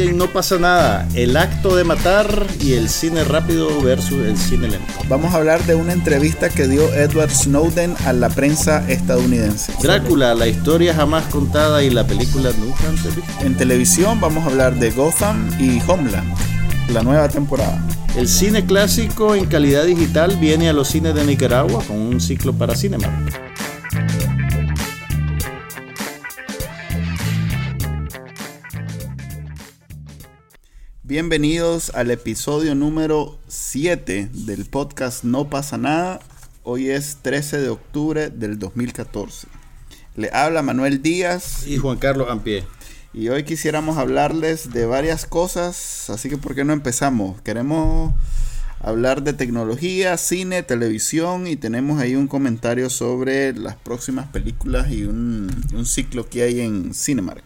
Hoy en No pasa nada, el acto de matar y el cine rápido versus el cine lento. Vamos a hablar de una entrevista que dio Edward Snowden a la prensa estadounidense. Drácula, la historia jamás contada y la película nunca antes vista. En televisión vamos a hablar de Gotham y Homeland, la nueva temporada. El cine clásico en calidad digital viene a los cines de Nicaragua con un ciclo para Cinemark. Bienvenidos al episodio número 7 del podcast No pasa nada. Hoy es 13 de octubre del 2014. Le habla Manuel Díaz Y Juan Carlos Ampie. y hoy quisiéramos hablarles de varias cosas, así que ¿por qué no empezamos? Queremos hablar de tecnología, cine, televisión y tenemos ahí un comentario sobre las próximas películas y un, un ciclo que hay en Cinemark.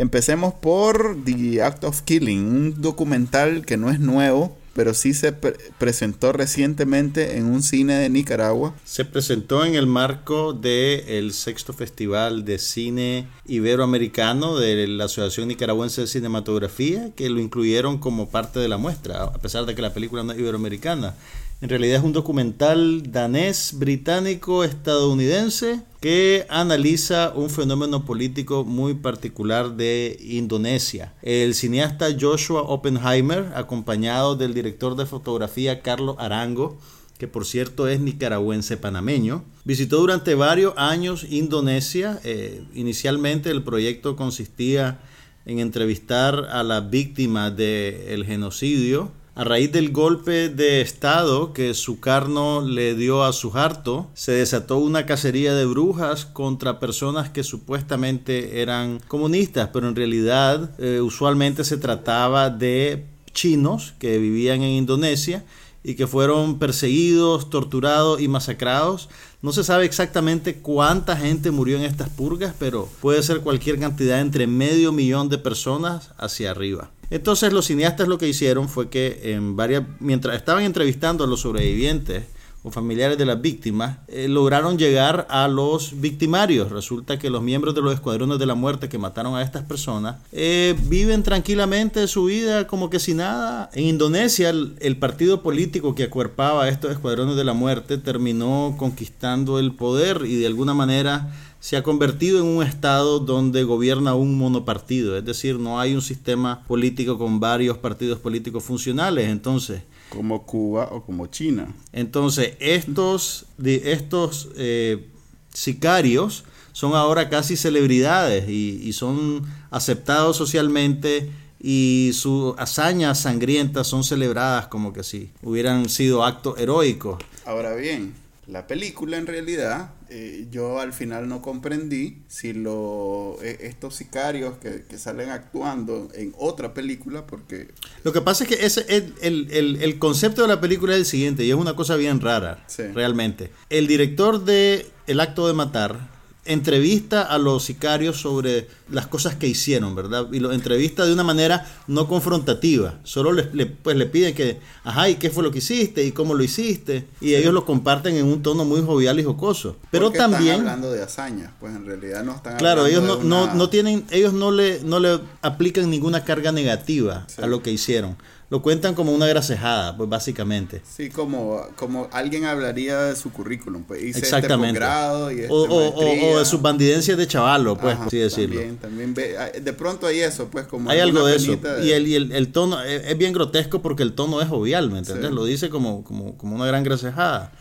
Empecemos por The Act of Killing, un documental que no es nuevo, pero sí se pre- presentó recientemente en un cine de Nicaragua. Se presentó en el marco del sexto Festival de Cine Iberoamericano de la Asociación Nicaragüense de Cinematografía, que lo incluyeron como parte de la muestra, a pesar de que la película no es iberoamericana. En realidad es un documental danés, británico, estadounidense que analiza un fenómeno político muy particular de Indonesia. El cineasta Joshua Oppenheimer, acompañado del director de fotografía Carlos Arango, que por cierto es nicaragüense panameño, visitó durante varios años Indonesia. Eh, inicialmente el proyecto consistía en entrevistar a las víctimas del genocidio. A raíz del golpe de Estado que Sukarno le dio a Suharto, se desató una cacería de brujas contra personas que supuestamente eran comunistas, pero en realidad eh, usualmente se trataba de chinos que vivían en Indonesia y que fueron perseguidos, torturados y masacrados. No se sabe exactamente cuánta gente murió en estas purgas, pero puede ser cualquier cantidad entre medio millón de personas hacia arriba. Entonces los cineastas lo que hicieron fue que en varias, mientras estaban entrevistando a los sobrevivientes o familiares de las víctimas, eh, lograron llegar a los victimarios. Resulta que los miembros de los escuadrones de la muerte que mataron a estas personas eh, viven tranquilamente su vida como que si nada. En Indonesia, el, el partido político que acuerpaba a estos escuadrones de la muerte terminó conquistando el poder y de alguna manera se ha convertido en un estado donde gobierna un monopartido, es decir, no hay un sistema político con varios partidos políticos funcionales, entonces como Cuba o como China. entonces, estos, estos eh, sicarios son ahora casi celebridades y, y son aceptados socialmente y sus hazañas sangrientas son celebradas como que si hubieran sido actos heroicos. Ahora bien, la película en realidad, eh, yo al final no comprendí si lo, eh, estos sicarios que, que salen actuando en otra película, porque Lo que pasa es que ese, el, el- el- el concepto de la película es el siguiente, y es una cosa bien rara, Sí. realmente. El director de El acto de matar entrevista a los sicarios sobre las cosas que hicieron, ¿verdad? Y lo entrevista de una manera no confrontativa. Solo les, le, pues, le piden que, ajá, ¿y qué fue lo que hiciste? ¿Y cómo lo hiciste? Y ellos lo comparten en un tono muy jovial y jocoso. Pero porque también... están hablando de hazañas, pues en realidad no están Claro, ellos no, de no, una- no tienen, ellos no le, no le aplican ninguna carga negativa Sí. a lo que hicieron. Lo cuentan como una grasejada, pues básicamente. Sí, como, como alguien hablaría de su currículum, pues hice Exactamente. este posgrado y este o, o- o- de sus bandidencias de chavalo, pues, Ajá, así decirlo. También, también ve- ah, de pronto hay eso, pues como Hay algo de eso. de- Y el, y el, el tono es, es bien grotesco porque el tono es jovial, ¿me entiendes? Sí. Lo dice como, como, como una gran grasejada.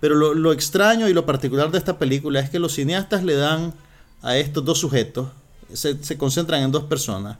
Pero lo, lo extraño y lo particular de esta película es que los cineastas le dan a estos dos sujetos, se, se concentran en dos personas,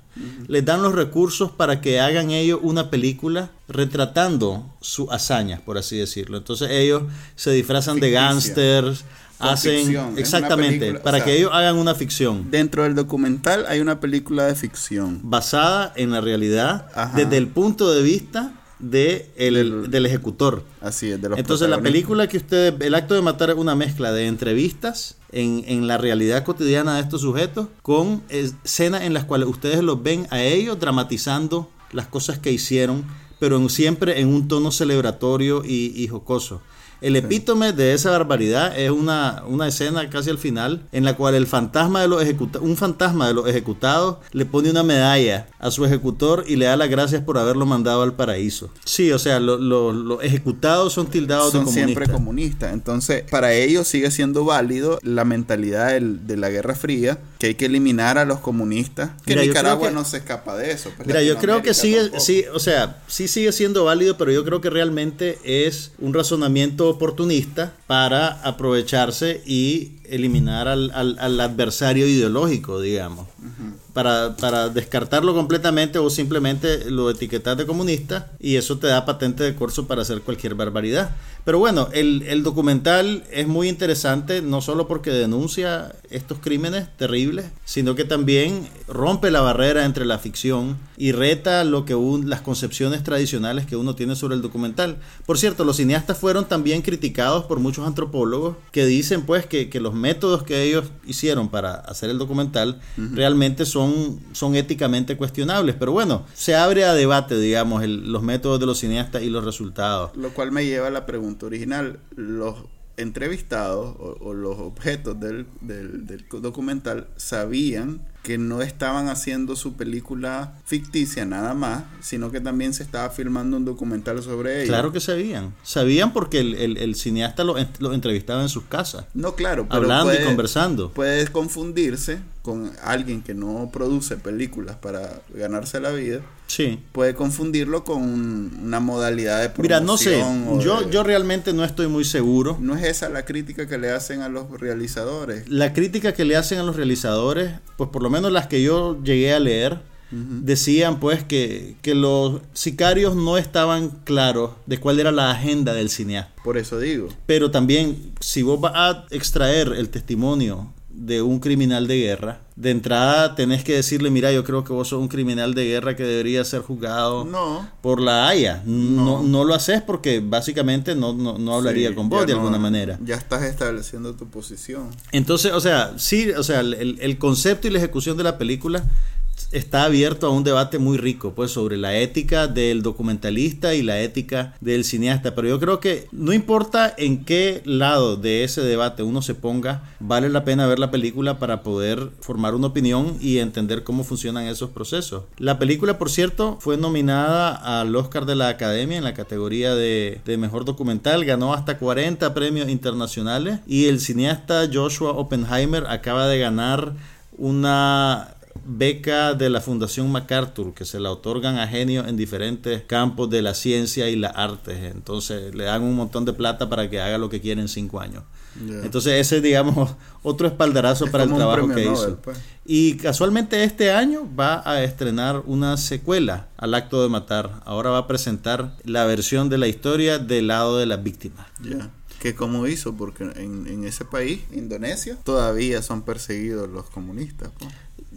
les dan los recursos para que hagan ellos una película retratando sus hazañas, por así decirlo. Entonces ellos se disfrazan de gángsters, hacen ficción, exactamente película, para sea, que ellos hagan una ficción Dentro del documental hay una película de ficción. basada en la realidad Ajá. desde el punto de vista de el, del, ejecutor. Así es, de los Entonces la película que ustedes, el acto de matar es una mezcla de entrevistas en, en, la realidad cotidiana de estos sujetos con escenas en las cuales ustedes los ven a ellos dramatizando las cosas que hicieron, pero siempre en un tono celebratorio y, y jocoso. El epítome de esa barbaridad es una, una escena casi al final en la cual el fantasma de los un fantasma de los ejecutados le pone una medalla a su ejecutor y le da las gracias por haberlo mandado al paraíso. Sí, o sea, los ejecutados son tildados de comunistas. siempre comunistas. Entonces, para ellos sigue siendo válido la mentalidad de la Guerra Fría, que hay que eliminar a los comunistas. Que Nicaragua no se escapa de eso. Pues mira, yo creo que sigue, sí, o sea, sí sigue siendo válido, pero yo creo que realmente es un razonamiento oportunista para aprovecharse y eliminar al, al, adversario ideológico, digamos. Para, para, descartarlo completamente o simplemente lo etiquetas de comunista y eso te da patente de curso para hacer cualquier barbaridad. Pero bueno, el, el, documental es muy interesante, no solo porque denuncia estos crímenes terribles, sino que también rompe la barrera entre la ficción y reta lo que un, las concepciones tradicionales que uno tiene sobre el documental. Por cierto, los cineastas fueron también criticados por muchos antropólogos que dicen pues que, que los métodos que ellos hicieron para hacer el documental realmente son, son éticamente cuestionables. Pero bueno, se abre a debate, digamos, los métodos de los cineastas y los resultados. Lo cual me lleva a la pregunta original, los entrevistados o, los objetos del, del, documental sabían que no estaban haciendo su película ficticia nada más, sino que también se estaba filmando un documental sobre ellos. Claro que sabían. Sabían porque el, cineasta los lo entrevistaba en sus casas. No, claro. hablando y conversando. Puedes confundirse con alguien que no produce películas para ganarse la vida. Sí. Puede confundirlo con una modalidad de. Mira, no sé. Yo, yo realmente no estoy muy seguro. No es esa la crítica que le hacen a los realizadores. La crítica que le hacen a los realizadores, pues por lo menos las que yo llegué a leer, decían pues que, que, los sicarios no estaban claros de cuál era la agenda del cineasta. Por eso digo. Pero también, si vos vas a extraer el testimonio de un criminal de guerra, de entrada tenés que decirle, mira, yo creo que vos sos un criminal de guerra que debería ser juzgado por la Haya. No. no. lo haces porque básicamente no, no, hablaría con vos de alguna manera. Ya estás estableciendo tu posición. Entonces, o sea, sí, o sea, el, el concepto y la ejecución de la película está abierto a un debate muy rico, pues, sobre la ética del documentalista y la ética del cineasta. Pero yo creo que no importa en qué lado de ese debate uno se ponga, vale la pena ver la película para poder formar una opinión y entender cómo funcionan esos procesos. La película, por cierto, fue nominada al Oscar de la Academia en la categoría de, de mejor documental, ganó hasta 40 premios internacionales y el cineasta Joshua Oppenheimer acaba de ganar una beca de la Fundación MacArthur que se la otorgan a genios en diferentes campos de la ciencia y las artes. Entonces le dan un montón de plata para que haga lo que quiere en cinco años. Entonces ese digamos otro espaldarazo para el trabajo que hizo. Pues. Y casualmente este año va a estrenar una secuela al acto de matar. Ahora va a presentar la versión de la historia del lado de las víctimas. que como hizo, porque en, ese país, Indonesia, todavía son perseguidos los comunistas. Pues.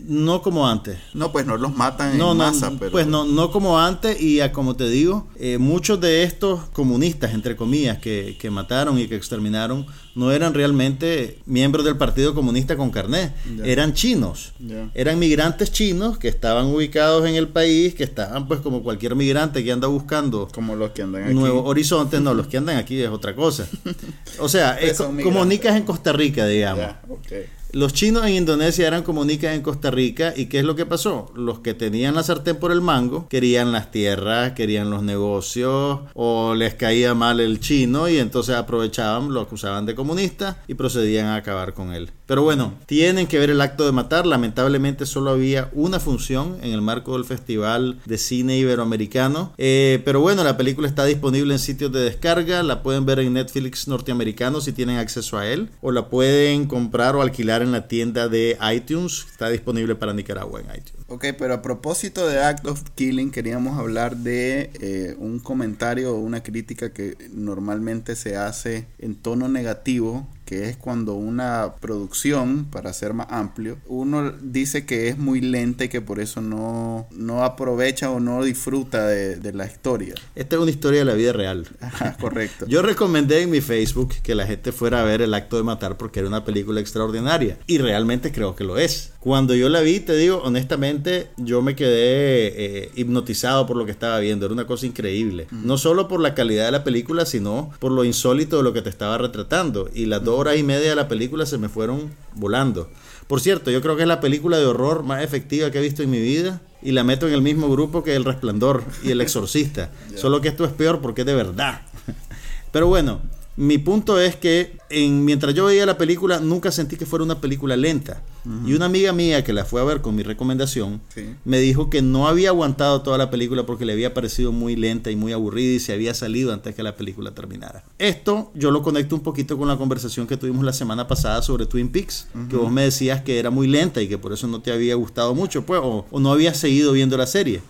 No como antes. No, pues no los matan en masa, pero... Pues no, no como antes y como te digo, eh, muchos de estos comunistas, entre comillas, que, que, mataron y que exterminaron, no eran realmente miembros del Partido Comunista con carnet, eran chinos, eran migrantes chinos que estaban ubicados en el país, que estaban pues como cualquier migrante que anda buscando como los que andan aquí. nuevos horizontes, no, los que andan aquí es otra cosa. O sea, es como nicas en Costa Rica, digamos. Los chinos en Indonesia eran comunicas en Costa Rica y ¿qué es lo que pasó? Los que tenían la sartén por el mango querían las tierras, querían los negocios o les caía mal el chino y entonces aprovechaban, lo acusaban de comunista y procedían a acabar con él. Pero bueno, tienen que ver el acto de matar. Lamentablemente solo había una función en el marco del Festival de Cine Iberoamericano. Eh, pero bueno, la película está disponible en sitios de descarga. La pueden ver en Netflix norteamericano si tienen acceso a él. O la pueden comprar o alquilar en la tienda de iTunes. Está disponible para Nicaragua en iTunes. Ok, pero a propósito de Act of Killing, queríamos hablar de eh, un comentario o una crítica que normalmente se hace en tono negativo que es cuando una producción, para ser más amplio, uno dice que es muy lenta y que por eso no, no aprovecha o no disfruta de, la historia. Esta es una historia de la vida real. correcto. Yo recomendé en mi Facebook que la gente fuera a ver El acto de matar porque era una película extraordinaria y realmente creo que lo es. Cuando yo la vi, te digo, honestamente, yo me quedé eh, hipnotizado por lo que estaba viendo. Era una cosa increíble. No solo por la calidad de la película, sino por lo insólito de lo que te estaba retratando. Y las dos horas y media de la película se me fueron volando. Por cierto, yo creo que es la película de horror más efectiva que he visto en mi vida y la meto en el mismo grupo que El Resplandor y El Exorcista. Solo que esto es peor porque es de verdad. Pero bueno, mi punto es que en, mientras yo veía la película nunca sentí que fuera una película lenta. Y una amiga mía que la fue a ver con mi recomendación me dijo que no había aguantado toda la película porque le había parecido muy lenta y muy aburrida y se había salido antes que la película terminara. Esto yo lo conecto un poquito con la conversación que tuvimos la semana pasada sobre Twin Peaks, que vos me decías que era muy lenta y que por eso no te había gustado mucho, pues, o, no habías seguido viendo la serie.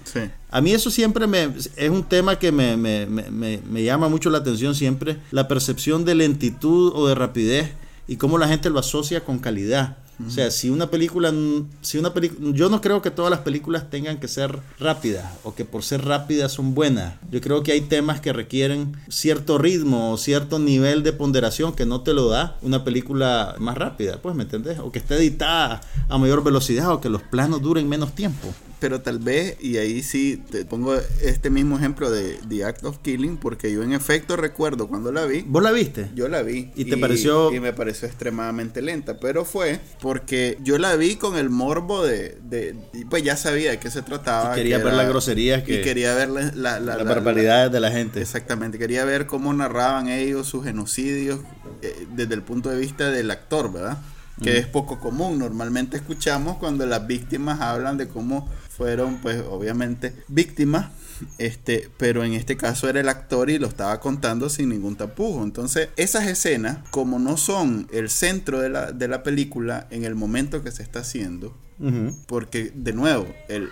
A mí eso siempre me, es un tema que me, me, me, me llama mucho la atención siempre, la percepción de lentitud o de rapidez y cómo la gente lo asocia con calidad. O sea, si una película, si una película, yo no creo que todas las películas tengan que ser rápidas o que por ser rápidas son buenas. Yo creo que hay temas que requieren cierto ritmo o cierto nivel de ponderación que no te lo da una película más rápida, pues, ¿me entendés? O que esté editada a mayor velocidad o que los planos duren menos tiempo pero tal vez, y ahí sí te pongo este mismo ejemplo de The Act of Killing, porque yo en efecto recuerdo cuando la vi. ¿Vos la viste? Yo la vi. ¿Y te pareció? Y me pareció extremadamente lenta, pero fue porque yo la vi con el morbo de. de pues ya sabía de qué se trataba. quería ver las groserías que. Y quería ver la, la, barbaridades de la gente. Exactamente, quería ver cómo narraban ellos sus genocidios eh, desde el punto de vista del actor, ¿verdad? Que es poco común. Normalmente escuchamos cuando las víctimas hablan de cómo fueron pues obviamente víctimas este, pero en este caso era el actor y lo estaba contando sin ningún tapujo. Entonces, esas escenas, como no son el centro de la, de la película en el momento que se está haciendo, porque, de nuevo,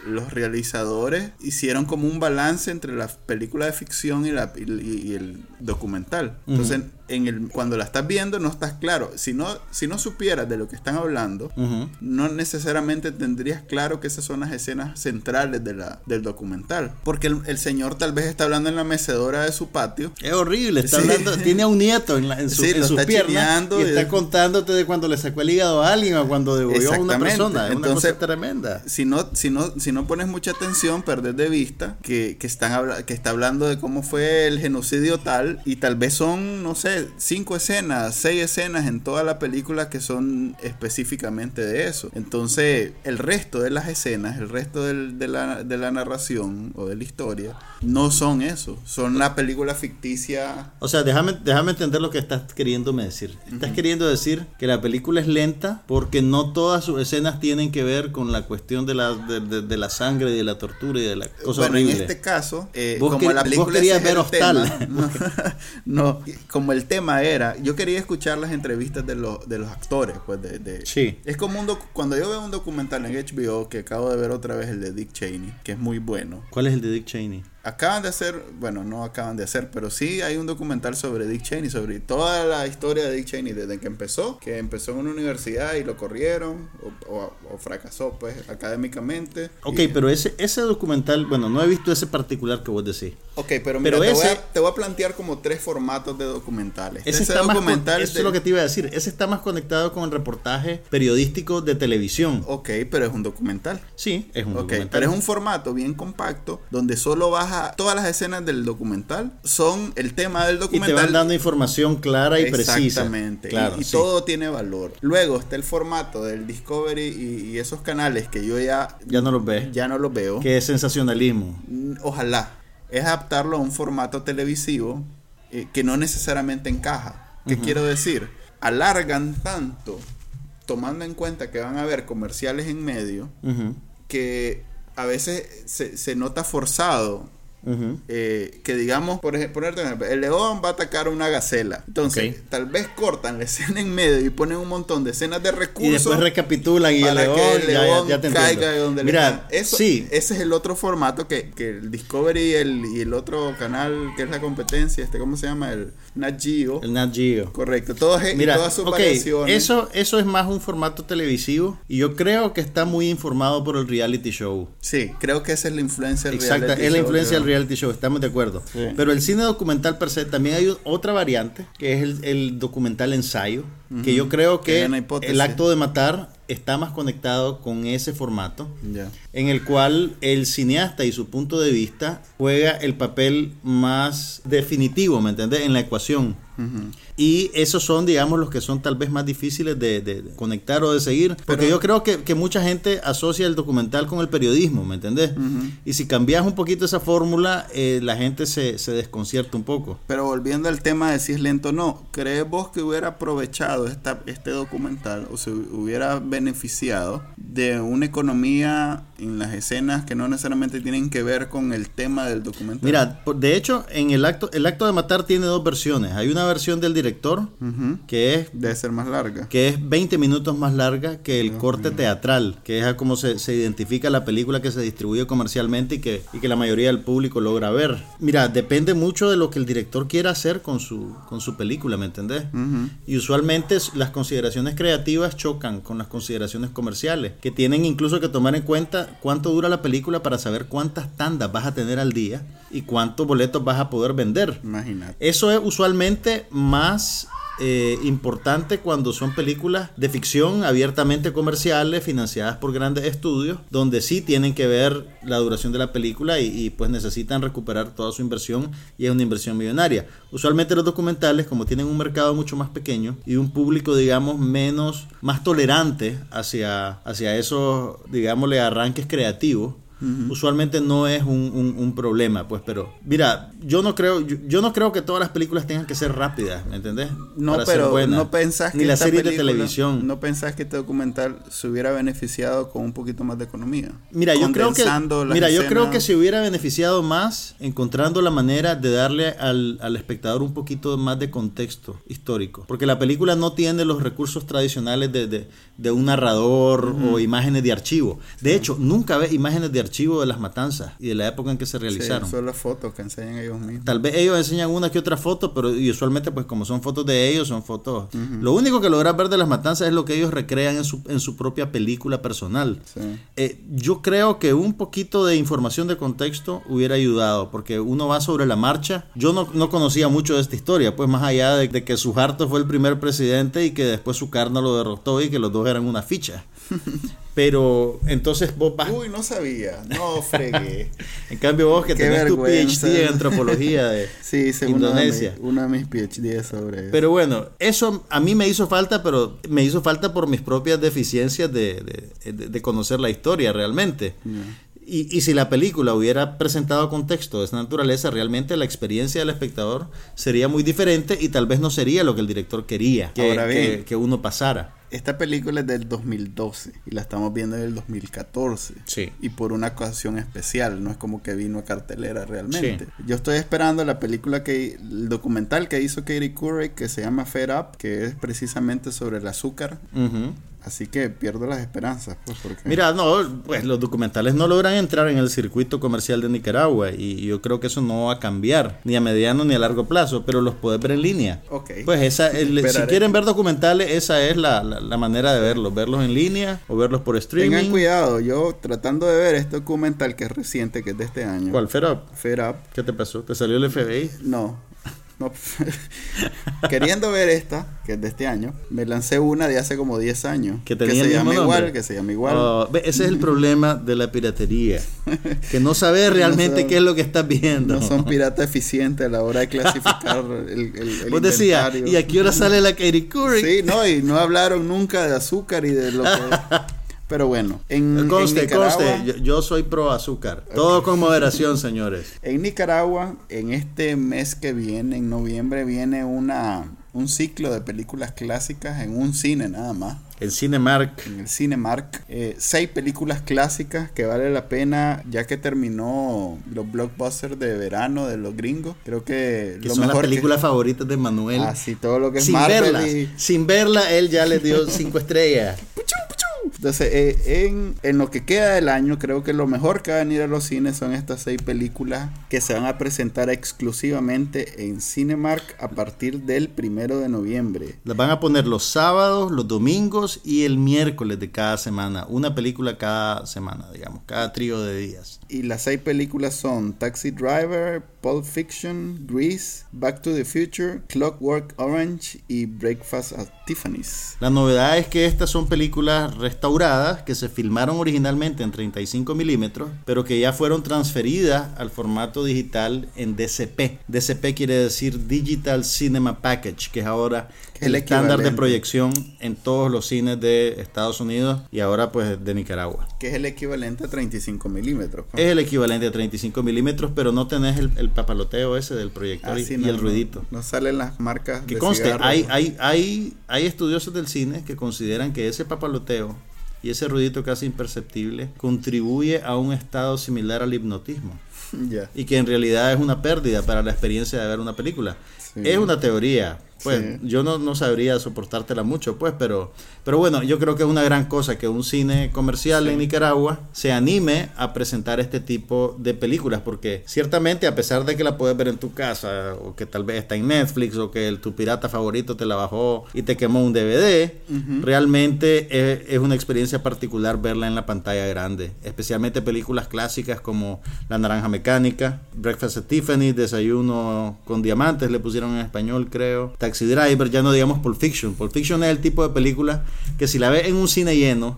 los realizadores hicieron como un balance entre la película de ficción y, la, y, el documental. Entonces, en el, cuando la estás viendo no estás claro. Si no, si no supieras de lo que están hablando, no necesariamente tendrías claro que esas son las escenas centrales de la, del documental. Porque el, señor tal vez está hablando en la mecedora de su patio. Es horrible, está hablando, tiene a un nieto en, la, en, su, sus piernas y, está contándote de cuando le sacó el hígado a alguien o cuando degolló a una persona. Es una cosa tremenda. Si no, si, no, si no pones mucha atención, perdes de vista que, que, están que está hablando de cómo fue el genocidio tal y tal vez son, no sé, cinco escenas, seis escenas en toda la película que son específicamente de eso. Entonces, el resto de las escenas, el resto de, la, de la narración o de la historia, no son eso. Son la película ficticia. O sea, déjame, déjame entender lo que estás queriéndome decir. Estás queriendo decir que la película es lenta porque no todas sus escenas tienen que ver con la cuestión de la, de, la sangre y de la tortura y de la cosa bueno, en este caso, eh, como la película querías ver Hostal. no, como el tema era, yo quería escuchar las entrevistas de, los de los actores, pues de, de sí. Es como un cuando yo veo un documental en HBO que acabo de ver otra vez el de Dick Cheney, que es muy bueno. ¿Cuál es el de Dick Cheney? Acaban de hacer, bueno, no acaban de hacer, pero sí hay un documental sobre Dick Cheney, sobre toda la historia de Dick Cheney desde que empezó, que empezó en una universidad y lo corrieron o, fracasó pues académicamente. Ok, pero ese, ese documental, bueno, no he visto ese particular que vos decís. Ok, pero, mira, te, voy a, te, voy a, plantear como tres formatos de documentales. Ese, está documental eso es lo que te iba a decir, ese está más conectado con el reportaje periodístico de televisión. Ok, pero es un documental. Sí, es un documental. Pero es un formato bien compacto donde solo vas todas las escenas del documental son el tema del documental. Y te van dando información clara y precisa. Exactamente. y, todo tiene valor. Luego está el formato del Discovery y, esos canales que yo ya... Ya no los ves. Ya no los veo. Que es sensacionalismo. Mm, ojalá. Es adaptarlo a un formato televisivo eh, que no necesariamente encaja. ¿Qué quiero decir? Alargan tanto, tomando en cuenta que van a haber comerciales en medio, que a veces se, se nota forzado eh, que digamos, por ejemplo, ponerte un ejemplo, el león va a atacar a una gacela. Entonces, tal vez cortan la escena en medio y ponen un montón de escenas de recursos. Y después recapitulan y el león, que el león ya, te caiga de donde Mira, le Eso, sí. Ese es el otro formato que, que el Discovery y el, y el otro canal que es la competencia, este, ¿cómo se llama? El Nat Geo. El Nat Geo. Correcto. Todas, Mira, todas sus Eso, eso es más un formato televisivo y yo creo que está muy informado por el reality show. Sí, creo que esa es la influencia del Exacto, reality show. es la influencia del reality show, estamos de acuerdo. Pero el cine documental per se también hay otra variante, que es el, el documental ensayo, que yo creo que el acto de matar está más conectado con ese formato, en el cual el cineasta y su punto de vista juega el papel más definitivo, ¿me entiendes? En la ecuación. Y esos son, digamos, los que son tal vez más difíciles de, conectar o de seguir. Porque yo creo que, mucha gente asocia el documental con el periodismo, ¿me entendés? Y si cambias un poquito esa fórmula, eh, la gente se, se, desconcierta un poco. Pero volviendo al tema de si es lento o no, ¿crees vos que hubiera aprovechado esta, este documental o se hubiera beneficiado de una economía en las escenas que no necesariamente tienen que ver con el tema del documental? Mira, de hecho, en el acto, el acto de matar tiene dos versiones. Hay una versión del director que es... Debe ser más larga. Que es 20 minutos más larga que el corte teatral, que es como se, se, identifica la película que se distribuye comercialmente y que, y que la mayoría del público logra ver. Mira, depende mucho de lo que el director quiera hacer con su, con su película, ¿me entendés? Y usualmente las consideraciones creativas chocan con las consideraciones comerciales, que tienen incluso que tomar en cuenta cuánto dura la película para saber cuántas tandas vas a tener al día y cuántos boletos vas a poder vender. Imagínate. Eso es usualmente más eh, importante cuando son películas de ficción abiertamente comerciales, financiadas por grandes estudios, donde sí tienen que ver la duración de la película y, pues necesitan recuperar toda su inversión y es una inversión millonaria. Usualmente los documentales, como tienen un mercado mucho más pequeño y un público, digamos, menos, más tolerante hacia, hacia esos, digámosle, arranques creativos, usualmente no es un, problema, pues, pero mira, yo no creo, yo, no creo que todas las películas tengan que ser rápidas, ¿me entendés? No, pero no pensás que ni la serie de televisión, no pensás que este documental se hubiera beneficiado con un poquito más de economía. Mira, yo creo que, mira, yo creo que se hubiera beneficiado más encontrando la manera de darle al, al espectador un poquito más de contexto histórico, porque la película no tiene los recursos tradicionales de, de, de un narrador o imágenes de archivo. De hecho, nunca ves imágenes de archivo de las matanzas y de la época en que se realizaron. Sí, son las fotos que enseñan ellos mismos. Tal vez ellos enseñan una que otra foto, pero usualmente pues como son fotos de ellos, son fotos... Lo único que logras ver de las matanzas es lo que ellos recrean en su, en su propia película personal. Eh, yo creo que un poquito de información de contexto hubiera ayudado, porque uno va sobre la marcha. Yo no, no conocía mucho de esta historia, pues más allá de, de que Suharto fue el primer presidente y que después su carno lo derrotó y que los dos eran una ficha. Pero entonces vos vas. Uy, no sabía. No fregué. en cambio, vos que tenés tu PhD en antropología de sí, Indonesia. Una de, mis PhD sobre eso. Pero bueno, eso a mí me hizo falta, pero me hizo falta por mis propias deficiencias de, de, conocer la historia realmente. Y, y, si la película hubiera presentado contexto de esa naturaleza, realmente la experiencia del espectador sería muy diferente y tal vez no sería lo que el director quería que, que uno pasara. Esta película es del 2012 y la estamos viendo en el 2014. Sí. Y por una ocasión especial, no es como que vino a cartelera realmente. Yo estoy esperando la película que, el documental que hizo Katie Couric que se llama Fed Up, que es precisamente sobre el azúcar. Así que pierdo las esperanzas. Pues, porque... Mira, no, pues los documentales no logran entrar en el circuito comercial de Nicaragua y yo creo que eso no va a cambiar, ni a mediano ni a largo plazo, pero los puedes ver en línea. Ok. Pues esa, si quieren ver documentales, esa es la, la, manera de verlos, verlos en línea o verlos por streaming. Tengan cuidado, yo tratando de ver este documental que es reciente, que es de este año. ¿Cuál? Fed Up. Fed Up. ¿Qué te pasó? ¿Te salió el FBI? No, no, queriendo ver esta, que es de este año, me lancé una de hace como 10 años. Que, se llama igual, que se llama igual. Oh, ese es el problema de la piratería. Que no sabes realmente qué es lo que estás viendo. No son piratas eficientes a la hora de clasificar el, el, Vos decías, ¿y a qué hora sale la Katie Couric? Sí, no, y no hablaron nunca de azúcar y de lo que... Pero bueno, en, conste, conste, yo, soy pro azúcar. Todo con moderación, señores. En Nicaragua, en este mes que viene, en noviembre, viene una un ciclo de películas clásicas en un cine nada más. El Cinemark. En el Cinemark. Eh, seis películas clásicas que vale la pena ya que terminó los blockbusters de verano de los gringos. Creo que, que son las películas favoritas de Manuel. Ah, sí, todo lo que es sin Marvel Sin verla, él ya le dio cinco estrellas. Entonces, eh, en, en, lo que queda del año, creo que lo mejor que va a venir a los cines son estas seis películas que se van a presentar exclusivamente en Cinemark a partir del primero de noviembre. Las van a poner los sábados, los domingos y el miércoles de cada semana. Una película cada semana, digamos, cada trío de días. Y las seis películas son Taxi Driver, Pulp Fiction, Grease, Back to the Future, Clockwork Orange y Breakfast at Tiffany's. La novedad es que estas son películas restauradas que se filmaron originalmente en 35 milímetros, pero que ya fueron transferidas al formato digital en DCP. DCP quiere decir Digital Cinema Package, que es ahora el, estándar de proyección en todos los cines de Estados Unidos y ahora pues de Nicaragua. Que es el equivalente a 35 milímetros. Es el equivalente a 35 milímetros, pero no tenés el, papaloteo ese del proyector ah, y, el ruidito. No, salen las marcas. Que conste, hay, hay, hay, hay estudiosos del cine que consideran que ese papaloteo y ese ruidito casi imperceptible contribuye a un estado similar al hipnotismo. Y que en realidad es una pérdida para la experiencia de ver una película. Es una teoría, pues yo no, no, sabría soportártela mucho, pues, pero, pero bueno, yo creo que es una gran cosa que un cine comercial en Nicaragua se anime a presentar este tipo de películas, porque ciertamente a pesar de que la puedes ver en tu casa, o que tal vez está en Netflix, o que el, tu pirata favorito te la bajó y te quemó un DVD, realmente es, es, una experiencia particular verla en la pantalla grande, especialmente películas clásicas como La Naranja Mecánica, Breakfast at Tiffany, Desayuno con Diamantes, le pusieron en español creo, Taxi Driver, ya no digamos Pulp Fiction. Pulp Fiction es el tipo de película que si la ves en un cine lleno,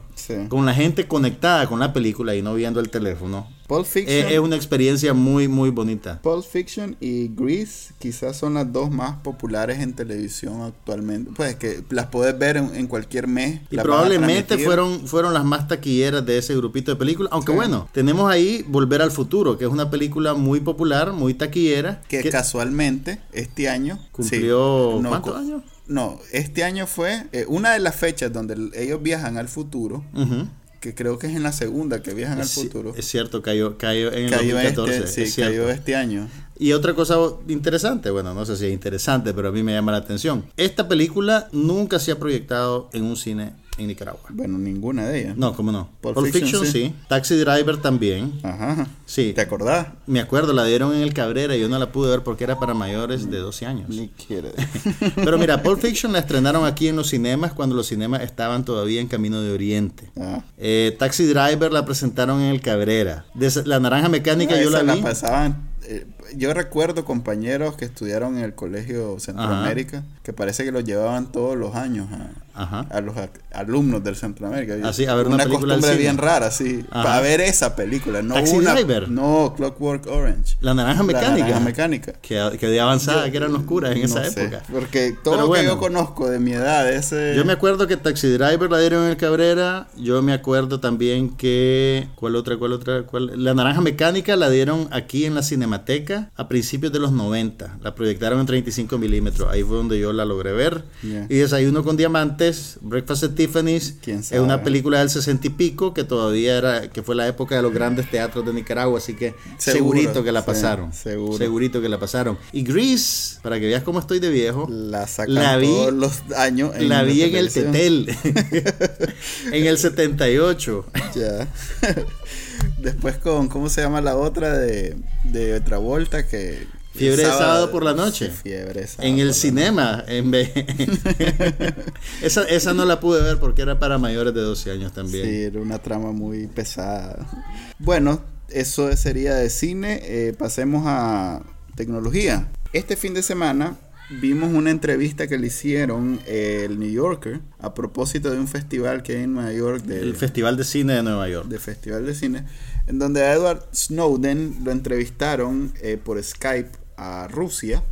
con la gente conectada con la película y no viendo el teléfono, Pulp Fiction, es, una experiencia muy, muy bonita. Pulp Fiction y Grease quizás son las dos más populares en televisión actualmente. Pues que las puedes ver en, cualquier mes. Y probablemente fueron, fueron las más taquilleras de ese grupito de películas. Aunque bueno, tenemos ahí Volver al Futuro, que es una película muy popular, muy taquillera. Que, casualmente este año cumplió... ¿Cuántos años? No, este año fue eh, una de las fechas donde ellos viajan al futuro que creo que es en la segunda que viajan al futuro. Es cierto, cayó, cayó en el 2014. Este, sí, cayó este año. Y otra cosa interesante, bueno, no sé si es interesante, pero a mí me llama la atención. Esta película nunca se ha proyectado en un cine en Nicaragua. Bueno, ninguna de ellas. No, ¿cómo no? Pulp, Fiction, sí. Taxi Driver también. Ajá. Sí. ¿Te acordás? Me acuerdo, la dieron en el Cabrera y yo no la pude ver porque era para mayores de 12 años. Ni quiere. Pero mira, Pulp Fiction la estrenaron aquí en los cinemas cuando los cinemas estaban todavía en Camino de Oriente. Ah. Eh, Taxi Driver la presentaron en el Cabrera. la Naranja Mecánica ah, yo la vi. La pasaban eh, yo recuerdo compañeros que estudiaron en el colegio Centroamérica que parece que los llevaban todos los años a, los alumnos del Centroamérica. Así, a ver una, una costumbre bien rara, sí, para ver esa película, no una, no Clockwork Orange. La naranja mecánica. La naranja mecánica. Que, que de avanzada que eran oscuras en esa época. Porque todo lo que yo conozco de mi edad ese Yo me acuerdo que Taxi Driver la dieron en el Cabrera, yo me acuerdo también que ¿cuál otra cuál otra cuál? La naranja mecánica la dieron aquí en la Cinemateca a principios de los 90. La proyectaron en 35 milímetros. Ahí fue donde yo la logré ver. Y Desayuno con Diamantes, Breakfast at Tiffany's. Es una película del 60 y pico que todavía era, que fue la época de los grandes teatros de Nicaragua. Así que segurito que la pasaron. Segurito que la pasaron. Y Grease, para que veas cómo estoy de viejo, la, la vi, todos los años. la vi en el Tetel. en el 78. Ya. Después con, ¿cómo se llama la otra de, de Travolta? Que Fiebre de sábado por la noche. Fiebre En el cinema. En esa, esa no la pude ver porque era para mayores de 12 años también. Sí, era una trama muy pesada. Bueno, eso sería de cine. Eh, pasemos a tecnología. Este fin de semana vimos una entrevista que le hicieron el New Yorker a propósito de un festival que hay en Nueva York. el Festival de Cine de Nueva York. De Festival de Cine. En donde a Edward Snowden lo entrevistaron eh, por Skype a Rusia.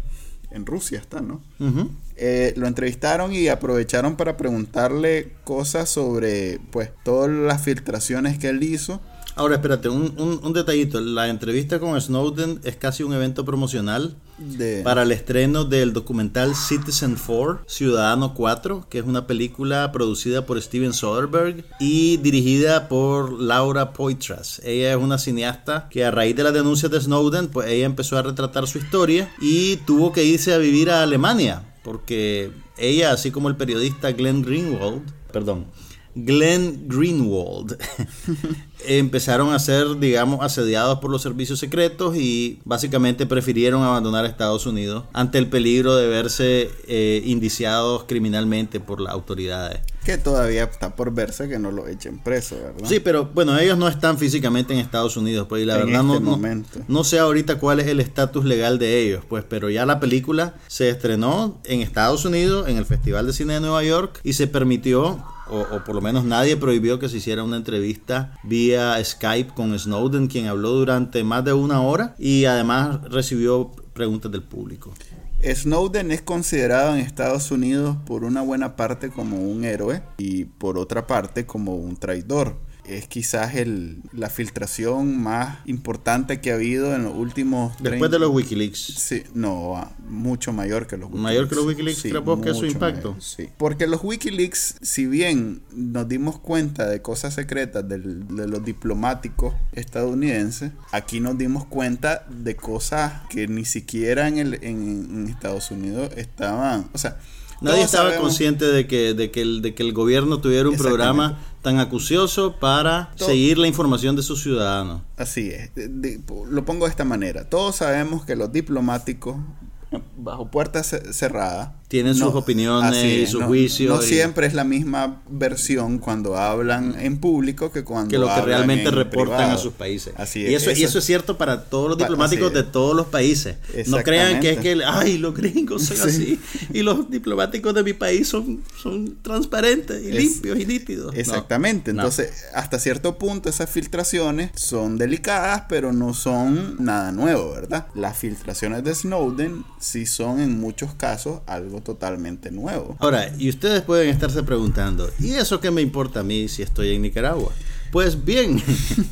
En Rusia está, ¿no? Eh, lo entrevistaron y aprovecharon para preguntarle cosas sobre, pues, todas las filtraciones que él hizo. Ahora, espérate, un, un, un detallito. La entrevista con Snowden es casi un evento promocional para el estreno del documental Citizen 4, Ciudadano 4, que es una película producida por Steven Soderbergh y dirigida por Laura Poitras. Ella es una cineasta que a raíz de la denuncia de Snowden, pues ella empezó a retratar su historia y tuvo que irse a vivir a Alemania, porque ella, así como el periodista Glenn Greenwald, perdón, Glenn Greenwald empezaron a ser, digamos, asediados por los servicios secretos y básicamente prefirieron abandonar Estados Unidos ante el peligro de verse eh, indiciados criminalmente por las autoridades. Que todavía está por verse que no lo echen preso, ¿verdad? Sí, pero bueno, ellos no están físicamente en Estados Unidos, pues y la verdad no, este no, no, sé ahorita cuál es el estatus legal de ellos, pues, pero ya la película se estrenó en Estados Unidos, en el Festival de Cine de Nueva York, y se permitió o, por lo menos nadie prohibió que se hiciera una entrevista vía Skype con Snowden, quien habló durante más de una hora y además recibió preguntas del público. Snowden es considerado en Estados Unidos por una buena parte como un héroe y por otra parte como un traidor es quizás el, la filtración más importante que ha habido en los últimos... Después de los Wikileaks. Sí, no, mucho mayor que los Wikileaks. ¿Mayor que los Wikileaks? Sí, que es su impacto? sí. Porque los Wikileaks, si bien nos dimos cuenta de cosas secretas de los diplomáticos estadounidenses, aquí nos dimos cuenta de cosas que ni siquiera en, el, en Estados Unidos estaban... O sea, Nadie estaba consciente de que, de, que el, de que el gobierno tuviera un programa tan acucioso para seguir la información de sus ciudadanos. Así es. lo pongo de esta manera. Todos sabemos que los diplomáticos bajo puertas cerradas. Tienen sus opiniones y sus juicios. No siempre es la misma versión cuando hablan en público que cuando que lo que realmente reportan a sus países. Así es, y eso, y eso es cierto para todos los diplomáticos de todos los países. No crean que es que ay los gringos son así y los diplomáticos de mi país son, son transparentes y limpios y nítidos. Exactamente. Entonces hasta cierto punto esas filtraciones son delicadas pero no son nada nuevo, ¿verdad? Las filtraciones de Snowden si son en muchos casos algo totalmente nuevo. Ahora, y ustedes pueden estarse preguntando, ¿y eso qué me importa a mí si estoy en Nicaragua? Pues bien,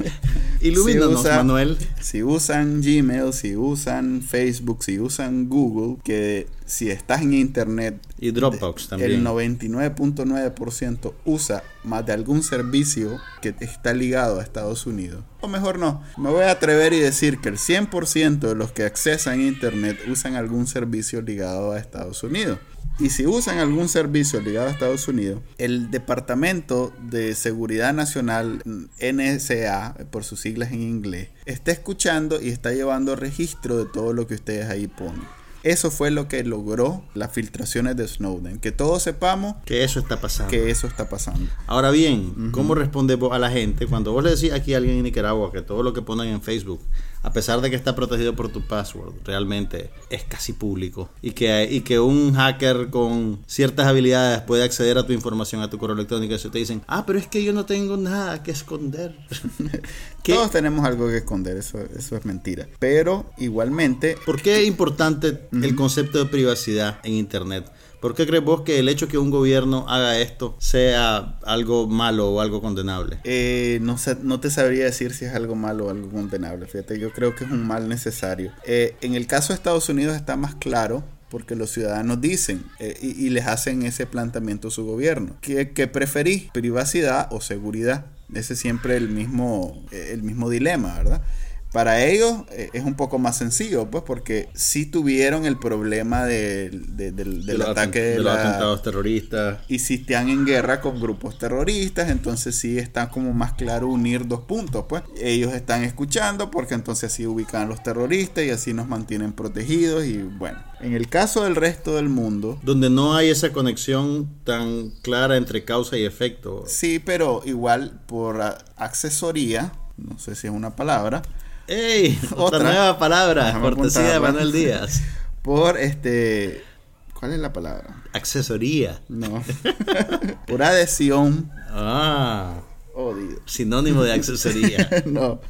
ilumínanos, Manuel. Si usan Gmail, si usan Facebook, si usan Google, que si estás en Internet... Y Dropbox también. El 99.9% usa más de algún servicio que está ligado a Estados Unidos. O mejor no, me voy a atrever y decir que el 100% de los que accesan a Internet usan algún servicio ligado a Estados Unidos. Y si usan algún servicio ligado a Estados Unidos, el Departamento de Seguridad Nacional, NSA, por sus siglas en inglés, está escuchando y está llevando registro de todo lo que ustedes ahí ponen. Eso fue lo que logró las filtraciones de Snowden. Que todos sepamos que eso está pasando. Que eso está pasando. Ahora bien, ¿cómo responde a la gente cuando vos le decís aquí a alguien en Nicaragua que todo lo que ponen en Facebook a pesar de que está protegido por tu password, realmente es casi público. Y que, y que un hacker con ciertas habilidades puede acceder a tu información, a tu correo electrónico, y eso te dicen, ah, pero es que yo no tengo nada que esconder. Todos tenemos algo que esconder, eso, eso es mentira. Pero igualmente... ¿Por qué es importante el concepto de privacidad en Internet? ¿Por qué crees vos que el hecho que un gobierno haga esto sea algo malo o algo condenable? Eh, no, sé, no te sabría decir si es algo malo o algo condenable. Fíjate, yo creo que es un mal necesario. Eh, en el caso de Estados Unidos está más claro porque los ciudadanos dicen eh, y, les hacen ese planteamiento a su gobierno. ¿Qué, qué preferís? ¿Privacidad o seguridad? Ese es siempre el mismo, el mismo dilema, ¿verdad? Para ellos eh, es un poco más sencillo, pues, porque si tuvieron el problema del, ataque de, los atentados terroristas. Y si están en guerra con grupos terroristas, entonces sí está como más claro unir dos puntos, pues. Ellos están escuchando porque entonces así ubican a los terroristas y así nos mantienen protegidos y bueno. En el caso del resto del mundo... Donde no hay esa conexión tan clara entre causa y efecto. Sí, pero igual por accesoría, no sé si es una palabra, ¡Ey! Otra, nueva palabra, cortesía de Manuel Díaz. Por este. ¿Cuál es la palabra? Accesoría. No. Por adhesión. Ah. Sinónimo de accesoría. no.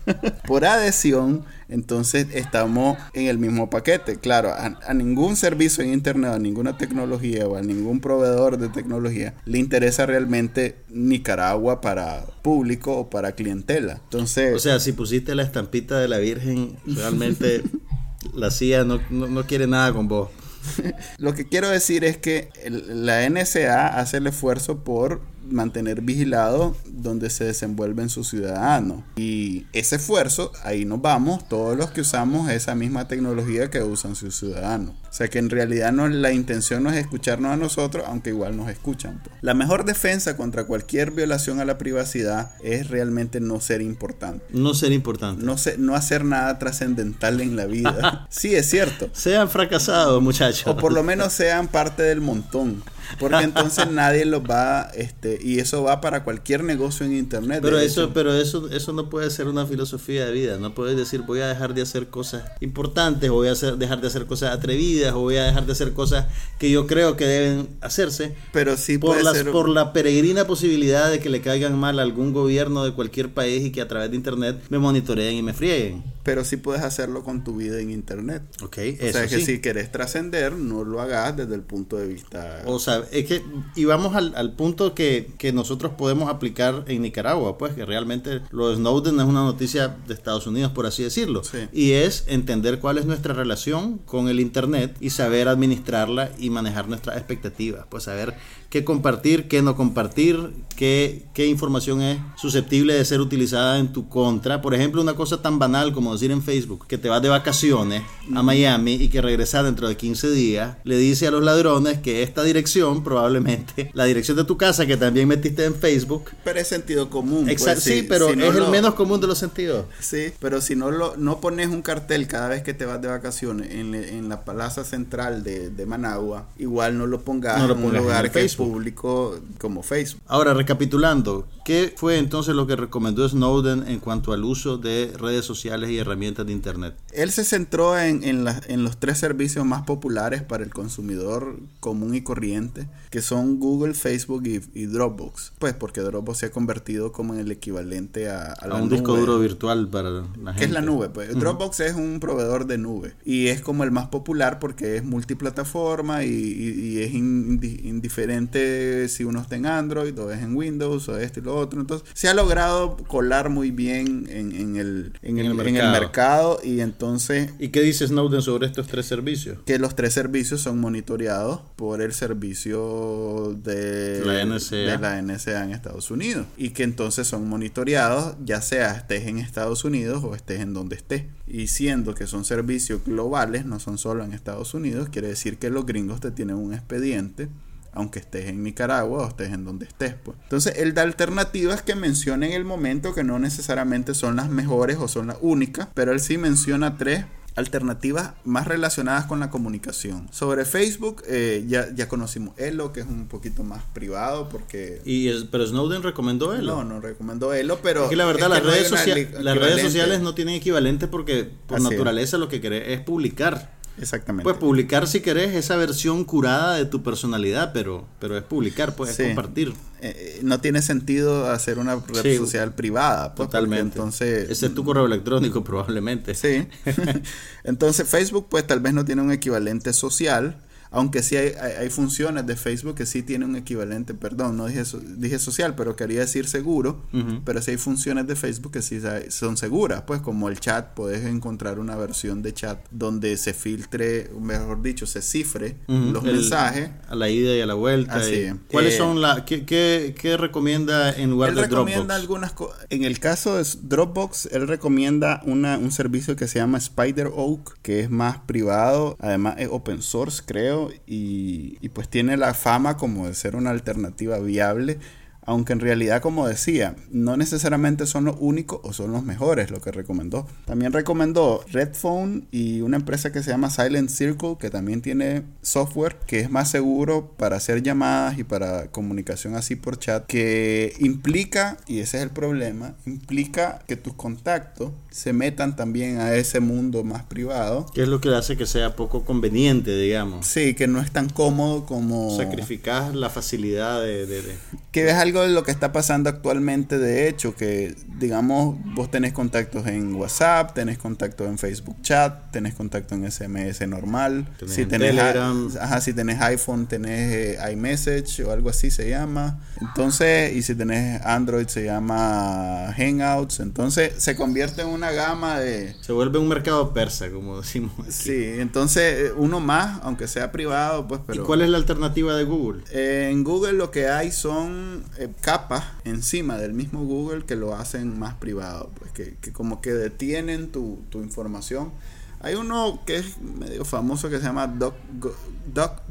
Por adhesión, entonces estamos en el mismo paquete. Claro, a, ningún servicio en Internet, a ninguna tecnología o a ningún proveedor de tecnología le interesa realmente Nicaragua para público o para clientela. Entonces. O sea, si pusiste la estampita de la Virgen, realmente la CIA no, no quiere nada con vos. Lo que quiero decir es que la NSA hace el esfuerzo por mantener vigilado donde se desenvuelven sus ciudadanos. Y ese esfuerzo, ahí nos vamos, todos los que usamos esa misma tecnología que usan sus ciudadanos. O sea que en realidad no, la intención no es escucharnos a nosotros, aunque igual nos escuchan. Pues. La mejor defensa contra cualquier violación a la privacidad es realmente no ser importante. No ser importante. No, no hacer nada trascendental en la vida. sí, es cierto. Sean fracasados, muchachos. O por lo menos sean parte del montón. Porque entonces nadie los va, este, y eso va para cualquier negocio en internet. Pero eso, pero eso, eso no puede ser una filosofía de vida. No puedes decir voy a dejar de hacer cosas importantes, o voy a hacer, dejar de hacer cosas atrevidas, o voy a dejar de hacer cosas que yo creo que deben hacerse. Pero sí por puede las, ser... por la peregrina posibilidad de que le caigan mal a algún gobierno de cualquier país y que a través de internet me monitoreen y me frieguen. Pero sí puedes hacerlo con tu vida en internet. Ok, o sea que si querés trascender, no lo hagas desde el punto de vista. O sea, es que, y vamos al, al punto que, que, nosotros podemos aplicar en Nicaragua, pues que realmente lo de Snowden es una noticia de Estados Unidos, por así decirlo. Y es entender cuál es nuestra relación con el Internet y saber administrarla y manejar nuestras expectativas, pues saber qué compartir, qué no compartir, qué, qué información es susceptible de ser utilizada en tu contra. Por ejemplo, una cosa tan banal como decir en Facebook que te vas de vacaciones a Miami y que regresas dentro de 15 días, le dice a los ladrones que esta dirección, probablemente, la dirección de tu casa que también metiste en Facebook. Pero es sentido común. Pues, Exacto, sí, pero es el menos común de los sentidos. Sí, pero si no lo no pones un cartel cada vez que te vas de vacaciones en, en la plaza central de, de, Managua, igual no lo pongas, no lo en un lugar que es público como Facebook. Ahora, recapitulando, ¿qué fue entonces lo que recomendó Snowden en cuanto al uso de redes sociales y herramientas de Internet? Él se centró en, en, la, en los tres servicios más populares para el consumidor común y corriente, que son Google, Facebook y, y Dropbox. Pues porque Dropbox se ha convertido como en el equivalente a, a, a un disco duro virtual para la gente. ¿Qué es la nube? Pues uh -huh. Dropbox es un proveedor de nube y es como el más popular porque es multiplataforma y, y, y es indi indiferente si uno está en Android o es en Windows o esto y lo otro. Entonces se ha logrado colar muy bien en, en, el, en, el, el, mercado. en el mercado y entonces... ¿Y qué dice Snowden sobre estos tres servicios? Que los tres servicios son monitoreados por el servicio de la NSA, de la NSA en Estados Unidos y que entonces son monitoreados ya sea estés en Estados Unidos o estés en donde estés y siendo que son servicios globales no son solo en Estados Unidos quiere decir que los gringos te tienen un expediente aunque estés en Nicaragua o estés en donde estés. Pues. Entonces, él da alternativas que menciona en el momento que no necesariamente son las mejores o son las únicas, pero él sí menciona tres alternativas más relacionadas con la comunicación. Sobre Facebook eh, ya, ya conocimos Elo, que es un poquito más privado porque... Y es, pero Snowden recomendó Elo. No, no recomendó Elo, pero... Es que la verdad, las, redes, no las redes sociales no tienen equivalente porque por Así naturaleza es. lo que querés es publicar. Exactamente. Pues publicar si querés esa versión curada de tu personalidad, pero, pero es publicar, pues sí. es compartir. Eh, no tiene sentido hacer una red sí, social privada. Pues, totalmente. Entonces, Ese es tu correo electrónico probablemente. Sí. entonces Facebook pues tal vez no tiene un equivalente social aunque sí hay, hay, hay, funciones de Facebook que sí tienen un equivalente, perdón, no dije, dije social, pero quería decir seguro, uh -huh. pero sí hay funciones de Facebook que sí son seguras, pues como el chat, puedes encontrar una versión de chat donde se filtre, mejor dicho, se cifre uh -huh. los el, mensajes. A la ida y a la vuelta. Así y, ¿Cuáles eh, son las, qué, qué, qué, recomienda en lugar él de recomienda Dropbox? algunas cosas, en el caso de Dropbox, él recomienda una, un servicio que se llama Spider Oak, que es más privado, además es open source, creo, y, y, pues tiene la fama como de ser una alternativa viable, aunque en realidad, como decía, no necesariamente son los únicos o son los mejores lo que recomendó. También recomendó Redphone y una empresa que se llama Silent Circle, que también tiene software que es más seguro para hacer llamadas y para comunicación así por chat, que implica, y ese es el problema, implica que tus contactos se metan también a ese mundo más privado. ¿Qué es lo que hace que sea poco conveniente, digamos? Sí, que no es tan cómodo como... Sacrificar la facilidad de... de, de Que es algo de lo que está pasando actualmente, de hecho, que digamos, vos tenés contactos en WhatsApp, tenés contactos en Facebook Chat, tenés contacto en SMS normal. si tenés, ajá, si tenés iPhone, tenés eh, iMessage o algo así se llama. Entonces, y si tenés Android se llama Hangouts. Entonces, se convierte en una gama de... Se vuelve un mercado persa, como decimos. Sí, entonces uno más, aunque sea privado, pues, pero... ¿Y cuál es la alternativa de Google? en Google lo que hay son eh, capas encima del mismo Google que lo hacen más privado, pues, que, que como que detienen tu, tu, información. Hay uno que es medio famoso que se llama DuckGoDuck,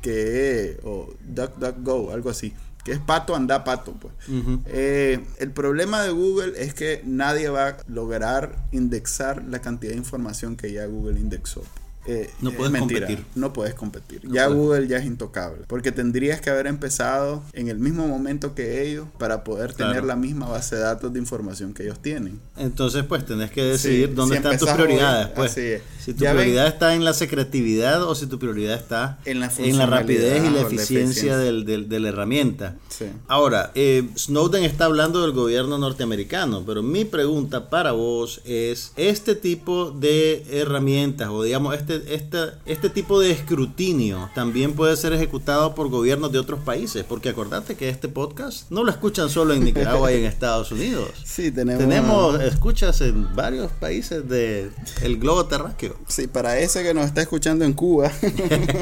que o DuckDuckGo, algo así que es pato anda pato pues. Eh, el problema de Google es que nadie va a lograr indexar la cantidad de información que ya Google indexó eh, no puedes competir. No puedes competir. ya Google ya es intocable. Porque tendrías que haber empezado en el mismo momento que ellos para poder tener la misma base de datos de información que ellos tienen. Entonces, pues tenés que decidir dónde están tus prioridades. Pues. Si tu prioridad está en la secretividad o si tu prioridad está en la, rapidez y la eficiencia del, de la herramienta. Ahora, eh, Snowden está hablando del gobierno norteamericano, pero mi pregunta para vos es, este tipo de herramientas o digamos este este, este, este, tipo de escrutinio también puede ser ejecutado por gobiernos de otros países, porque acordate que este podcast no lo escuchan solo en Nicaragua y en Estados Unidos. Sí, tenemos... Tenemos escuchas en varios países del el globo terráqueo. Sí, para ese que nos está escuchando en Cuba.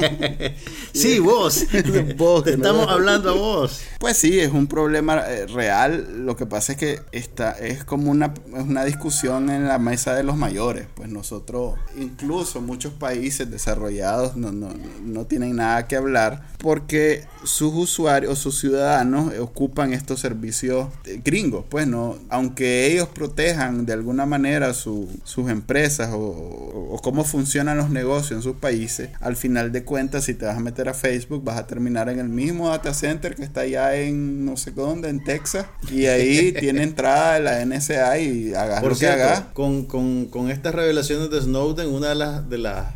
sí, vos. vos Te estamos hablando a vos. Pues sí, es un problema eh, real. Lo que pasa es que esta es como una, una discusión en la mesa de los mayores. Pues nosotros, incluso muchos países desarrollados no, no, no tienen nada que hablar porque sus usuarios, sus ciudadanos ocupan estos servicios gringos, pues no, aunque ellos protejan de alguna manera sus empresas o, o, cómo funcionan los negocios en sus países, al final de cuentas si te vas a meter a Facebook vas a terminar en el mismo data center que está allá en no sé dónde, en Texas, y ahí tiene entrada la NSA y haga lo que haga. Con, con, con estas revelaciones de Snowden, una de las, de las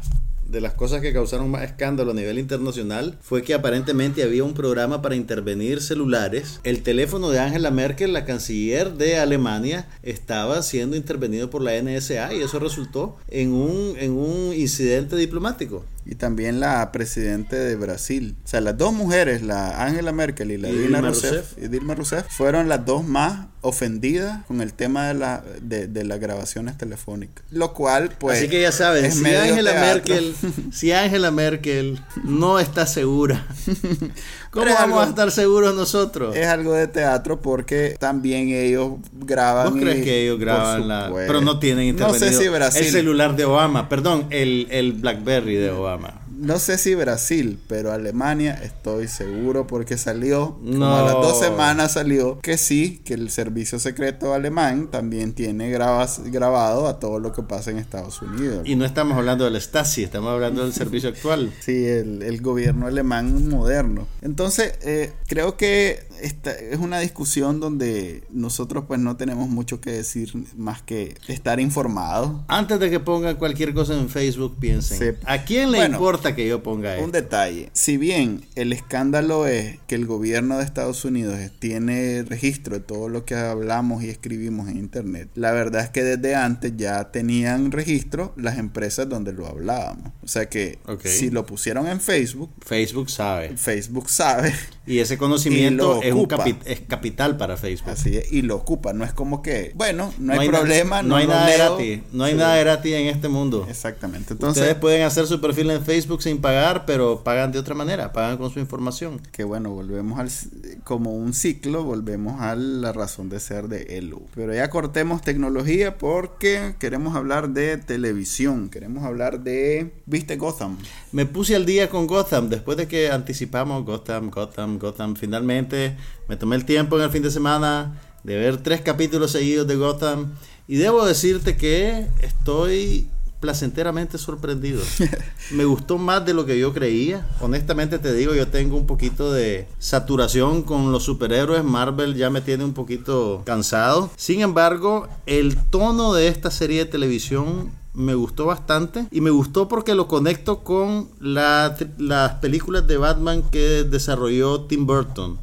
de las cosas que causaron más escándalo a nivel internacional fue que aparentemente había un programa para intervenir celulares. El teléfono de Angela Merkel, la canciller de Alemania, estaba siendo intervenido por la NSA y eso resultó en un, en un incidente diplomático y también la presidente de Brasil. O sea, las dos mujeres, la Angela Merkel y la Dilma, Rousseff, y Dilma Rousseff, fueron las dos más ofendidas con el tema de, la, de, las grabaciones telefónicas. Lo cual, pues. Así que ya saben, si Angela Merkel, si Angela Merkel no está segura, ¿cómo vamos a estar seguros nosotros? Es algo de teatro porque también ellos graban. ¿Vos crees que ellos graban la.? Pero no tienen intervenido. No sé si Brasil. El celular de Obama, perdón, el, el Blackberry de Obama no sé si Brasil, pero Alemania estoy seguro porque salió, como a las dos semanas salió que sí, que el servicio secreto alemán también tiene grabas, grabado a todo lo que pasa en Estados Unidos. Y no estamos hablando del Stasi, estamos hablando del servicio actual. Sí, el, gobierno alemán moderno. Entonces, eh, creo que esta es una discusión donde nosotros pues no tenemos mucho que decir más que estar informados. Antes de que pongan cualquier cosa en Facebook, piensen, ¿a quién le importa que yo ponga esto? Un detalle, si bien el escándalo es que el gobierno de Estados Unidos tiene registro de todo lo que hablamos y escribimos en Internet, la verdad es que desde antes ya tenían registro las empresas donde lo hablábamos. O sea que si lo pusieron en Facebook, Facebook sabe. Facebook sabe. Y ese conocimiento es, un es capital para Facebook. Así es, y lo ocupa. No es como que, bueno, no, hay, problema. no, hay nada gratis. No hay nada gratis en este mundo. Exactamente. Entonces, Ustedes pueden hacer su perfil en Facebook sin pagar, pero pagan de otra manera, pagan con su información. Que bueno, volvemos al como un ciclo, volvemos a la razón de ser de Elu. Pero ya cortemos tecnología porque queremos hablar de televisión, queremos hablar de ¿Viste Gotham? Me puse al día con Gotham después de que anticipamos Gotham, Gotham, Gotham finalmente me tomé el tiempo en el fin de semana de ver tres capítulos seguidos de Gotham y debo decirte que estoy placenteramente sorprendido. Me gustó más de lo que yo creía. Honestamente te digo, yo tengo un poquito de saturación con los superhéroes. Marvel ya me tiene un poquito cansado. Sin embargo, el tono de esta serie de televisión me gustó bastante y me gustó porque lo conecto con las películas de Batman que desarrolló Tim Burton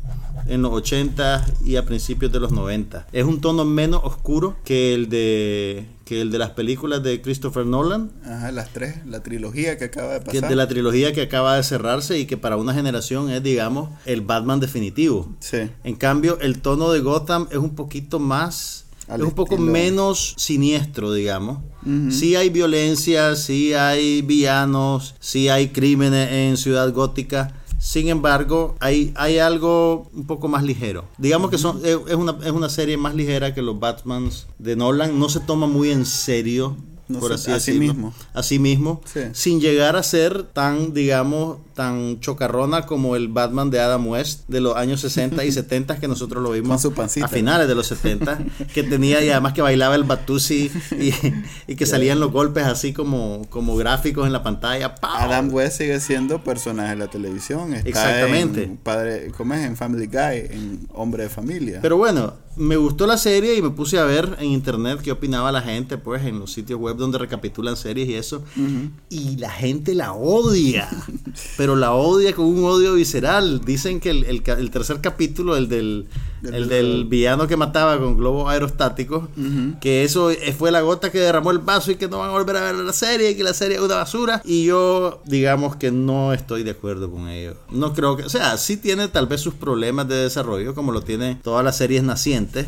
en los 80 y a principios de los 90. Es un tono menos oscuro que el de que el de las películas de Christopher Nolan. Ajá, las tres, la trilogía que acaba de pasar. Que de la trilogía que acaba de cerrarse y que para una generación es, digamos, el Batman definitivo. Sí. En cambio, el tono de Gotham es un poquito más es un poco estilo- menos siniestro, digamos. Sí hay violencia, sí hay villanos, sí hay crímenes en Ciudad Gótica. Sin embargo, hay, hay algo un poco más ligero. Digamos que son, es, una, es una serie más ligera que los Batmans de Nolan. No se toma muy en serio, No por así mismo. Así mismo. Sí. Sin llegar a ser tan, digamos, tan chocarrona como el Batman de Adam West de los años 60 y 70 que nosotros lo vimos Con su pancita. a finales de los 70, que tenía y además que bailaba el Batusi y, y que salían los golpes así como, como gráficos en la pantalla. ¡Pau! Adam West sigue siendo personaje de la televisión. Está Exactamente. En padre, ¿Cómo es? En Family Guy, en Hombre de Familia. Pero bueno, me gustó la serie y me puse a ver en internet qué opinaba la gente, pues en los sitios web donde recapitulan series y eso. Y la gente la odia, pero la odia con un odio visceral. Dicen que el, el tercer capítulo, el del, Del- el del villano que mataba con globos aerostáticos, que eso eh, fue la gota que derramó el vaso y que no van a volver a ver la serie y que la serie es una basura. Y yo, digamos que no estoy de acuerdo con ello. No creo que, o sea, sí tiene tal vez sus problemas de desarrollo, como lo tienen todas las series nacientes.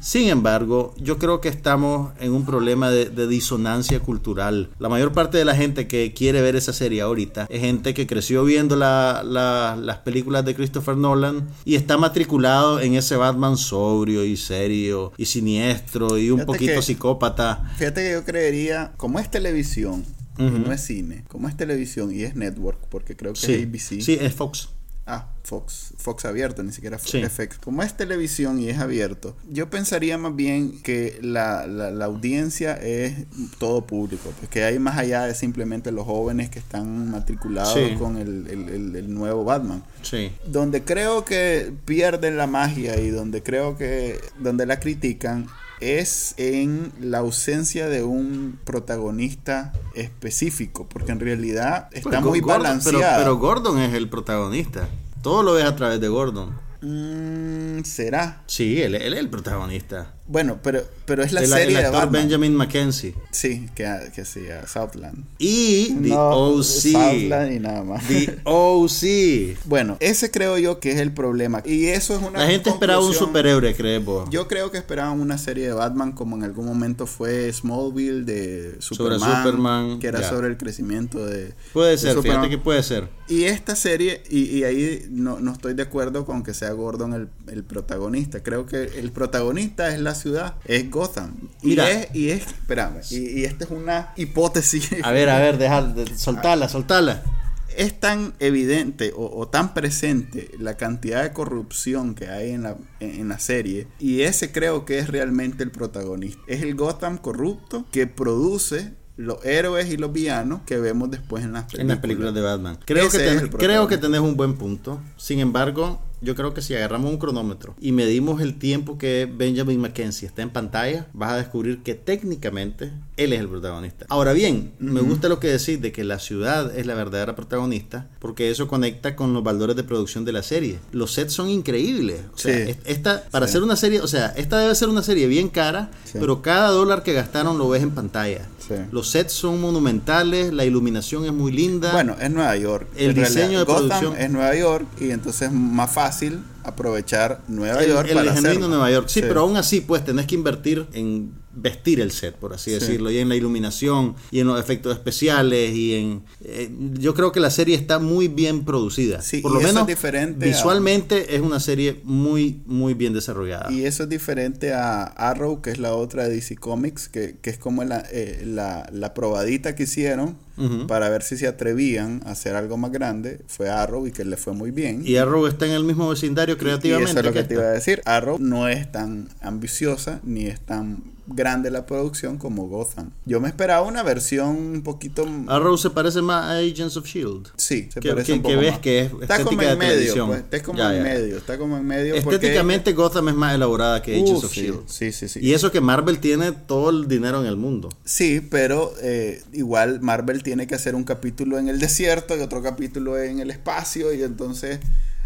Sin embargo, yo creo que estamos en un problema de, de disonancia cultural. La mayor parte de la gente que quiere ver esa serie ahorita es gente que creció viendo la- la- las películas de Christopher Nolan y está matriculado en ese Batman sobrio y serio y siniestro y un Fíjate poquito que- psicópata. Fíjate que yo creería, como es televisión, no es cine, como es televisión y es network, porque creo que Sí, es ABC. sí, es Fox. Ah, Fox, Fox abierto, ni siquiera Fox Sí. FX. Como es televisión y es abierto, yo pensaría más bien que la, la, la audiencia es todo público, pues que hay más allá de simplemente los jóvenes que están matriculados Sí. con el, el- el- el nuevo Batman. Sí. Donde creo que pierden la magia y donde creo que donde la critican es en la ausencia de un protagonista específico, porque en realidad está Pues, muy Gordon- balanceado. Pero, pero Gordon es el protagonista. Todo lo ves a través de Gordon. Mm, será. Sí, él, él es el protagonista. Bueno, pero, pero es la el, serie el de actor Batman. Benjamin Mackenzie. Sí, que, que sí, a Southland. Y The No, OC. Southland y nada más. The OC. Bueno, ese creo yo que es el problema. Y eso es una La gente esperaba un superhéroe, crees vos. Yo creo que esperaban una serie de Batman como en algún momento fue Smallville de Sobre Superman, Superman, que era ya. sobre el crecimiento de Puede de ser, Superman. fíjate que puede ser. Y esta serie, y, y ahí no, no estoy de acuerdo con que sea Gordon el, el protagonista. Creo que el protagonista es la ciudad, es Gotham. Y es, y es, espérame, y, y esta es una hipótesis. A ver, a ver, deja, de- soltala, soltala. Es tan evidente o, o tan presente la cantidad de corrupción que hay en la, en, en la serie. Y ese creo que es realmente el protagonista. Es el Gotham corrupto que produce los héroes y los villanos que vemos después en las películas. En las películas de Batman. Creo Ese que, ten- creo que tenés un buen punto. Sin embargo, yo creo que si agarramos un cronómetro y medimos el tiempo que Benjamin Mackenzie está en pantalla, vas a descubrir que técnicamente él es el protagonista. Ahora bien, me gusta lo que decís de que la ciudad es la verdadera protagonista, porque eso conecta con los valores de producción de la serie. Los sets son increíbles. O sea, Sí. esta, para Sí. hacer una serie, o sea, esta debe ser una serie bien cara, Sí. pero cada dólar que gastaron lo ves en pantalla. Sí. Los sets son monumentales, la iluminación es muy linda. Bueno, es Nueva York. El En diseño realidad, de Gotham producción. es Nueva York y entonces es más fácil aprovechar Nueva el, York el para genuino. Nueva York. Sí, pero aún así, pues tenés que invertir en vestir el set, por así Sí. decirlo, y en la iluminación, y en los efectos especiales, y en... eh, yo creo que la serie está muy bien producida. Sí, por lo eso menos es diferente a- visualmente es una serie muy, muy bien desarrollada. Y eso es diferente a Arrow, que es la otra de DC Comics, que, que es como la, eh, la, la probadita que hicieron para ver si se atrevían a hacer algo más grande. Fue Arrow y que le fue muy bien. Y Arrow está en el mismo vecindario creativamente. Y eso es lo que, que te iba a decir. Arrow no es tan ambiciosa ni es tan grande la producción como Gotham. Yo me esperaba una versión un poquito... Arrow se parece más a Agents of Shield. Sí, se que- parece que- un poco que ves más. que es está como en de medio, pues, está como Ya, en ya. medio, está como en medio porque- Estéticamente Gotham es más elaborada que Agents Uh, of sí, Shield. sí, sí, sí. Y eso que Marvel tiene todo el dinero en el mundo. Sí, pero eh, igual Marvel tiene que hacer un capítulo en el desierto y otro capítulo en el espacio y entonces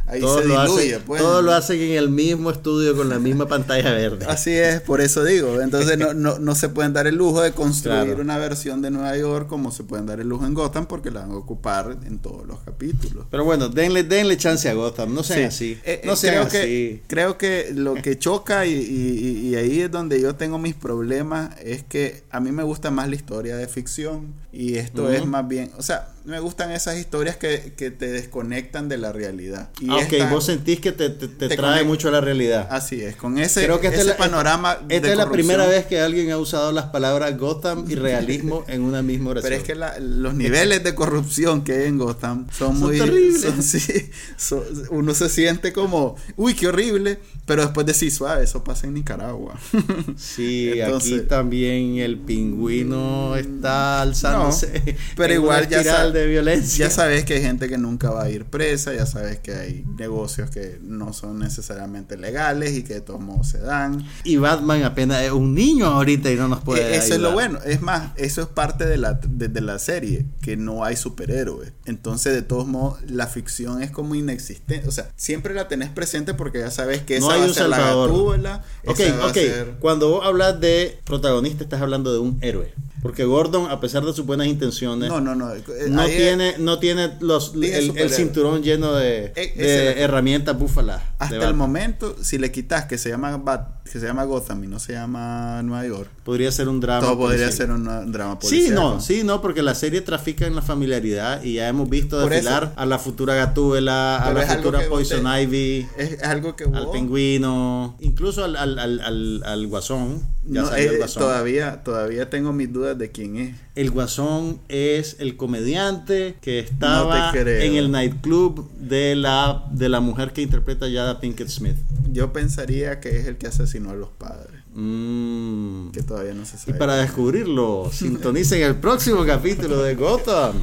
ahí Todo se lo, diluye. hacen, pues. todo lo hacen en el mismo estudio con la misma pantalla verde. Así es, por eso digo. Entonces no, no, no se pueden dar el lujo de construir Claro. una versión de Nueva York como se pueden dar el lujo en Gotham porque la van a ocupar en todos los capítulos. Pero bueno, denle, denle chance a Gotham, no sean Sí. así. Eh, eh, no sean creo así. Que, creo que lo que choca y, y- y ahí es donde yo tengo mis problemas es que a mí me gusta más la historia de ficción y esto es más bien, o sea, me gustan esas historias que, que te desconectan de la realidad. Y Ah, ok, esta- vos sentís que te, te- te te trae mucho a la realidad. Así es, con ese, Creo que ese es la- panorama Esta de es la primera vez que alguien ha usado las palabras Gotham y realismo en una misma oración. Pero es que la- los niveles de corrupción que hay en Gotham son, Son muy terribles. son- sí, son- uno se siente como, uy, qué horrible, pero después decís, suave, eso pasa en Nicaragua. Sí, Entonces- aquí también el pingüino está alzándose. pero en igual ya, espiral sa- de violencia. ya sabes que hay gente que nunca va a ir presa, ya sabes que hay negocios que no son necesariamente legales y que de todos modos se dan. Y Batman apenas es un niño ahorita y no nos puede Eh, eso es lo ayudar. bueno. Es más, eso es parte de la, de, de la serie, que no hay superhéroes. Entonces, de todos modos, la ficción es como inexistente. O sea, siempre la tenés presente porque ya sabes que esa No hay va a un ser la gatúbela. Ok, ok. ser- Cuando vos hablas de protagonista, estás hablando de un héroe. Porque Gordon, a pesar de sus buenas intenciones, No, no, no. eh, no tiene, no tiene los, el, el cinturón lleno de, E- de herramientas búfalas. Hasta el momento, si le quitas que se llama Bat- que se llama Gotham y no se llama Nueva York, Podría ser un drama. todo podría ser un, drama Sí, no, sí, no, porque la serie trafica en la familiaridad y ya hemos visto desfilar a la futura Gatúbela, a la futura Poison usted- Ivy, Es algo que al pingüino, incluso al, al, al, al, al guasón. Ya no, salió eh, el guasón. todavía, todavía tengo mis dudas de quién es. El guasón es el comediante que estaba No en el nightclub de la, de la mujer que interpreta a Jada Pinkett Smith. Yo pensaría que es el que asesinó a los padres, Mm. que todavía no se Y sabe. para descubrirlo, sintonicen el próximo capítulo de Gotham.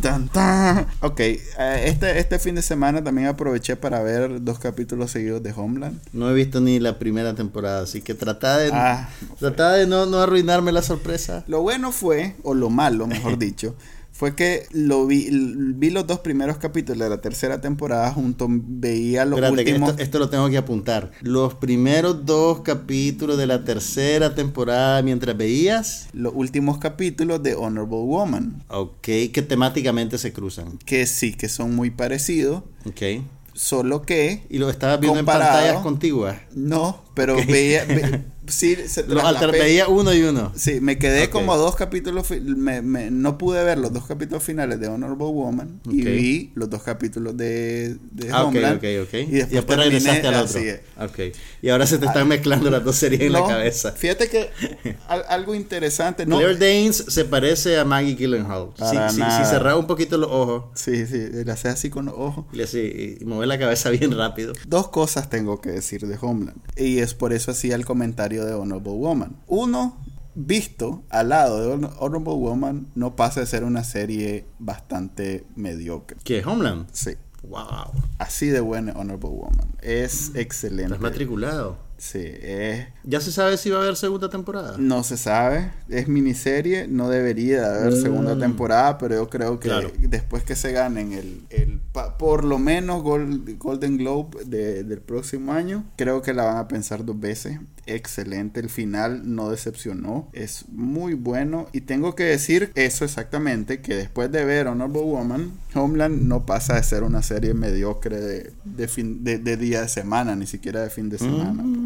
Tan, tan. Ok, eh, este, este fin de semana también aproveché para ver dos capítulos seguidos de Homeland. No he visto ni la primera temporada, así que trata de, Ah, trata de no, no arruinarme la sorpresa. Lo bueno fue, o lo malo, mejor dicho, fue que lo vi, vi los dos primeros capítulos de la tercera temporada junto, veía los Espérate, que últimos. esto, esto lo tengo que apuntar. Los primeros dos capítulos de la tercera temporada mientras veías, Los últimos capítulos de Honorable Woman, ok, que temáticamente se cruzan. que sí, que son muy parecidos, Ok. solo que Y lo estabas viendo en pantallas contiguas. no, pero veía, ve- sí, se Los veía uno y uno. Sí, me quedé Ok. como dos capítulos, me, me- no pude ver los dos capítulos finales de Honorable Woman y Ok. vi los dos capítulos de, de Ah, Homeland. ok, ok. Y después, regresaste al otro. así. Y ahora se te están mezclando las dos series en la No, cabeza. Fíjate que al- algo interesante, no, Claire Danes se parece a Maggie Gyllenhaal. Si, si, si cerraba un poquito los ojos sí, sí, le hace así con los ojos. y, así, y mover la cabeza bien rápido. Dos cosas tengo que decir de Homeland. Y es por eso hacía el comentario de Honorable Woman. Uno, visto al lado de Honor- Honorable Woman, no pasa de ser una serie bastante mediocre. ¿Qué? ¿Homeland? Sí. Wow. Así de buena Honorable Woman. Es excelente. Estás matriculado. Sí, es... ¿Ya se sabe si va a haber segunda temporada? No se sabe, es miniserie, no debería de haber Mm. segunda temporada, pero yo creo que Claro. después que se ganen el, el por lo menos Gol- Golden Globe de- del próximo año, creo que la van a pensar dos veces. Excelente, el final no decepcionó, es muy bueno y tengo que decir eso exactamente, que después de ver Honorable Woman, Homeland no pasa de ser una serie mediocre de, de, fin, de, de día de semana, ni siquiera de fin de semana. Mm.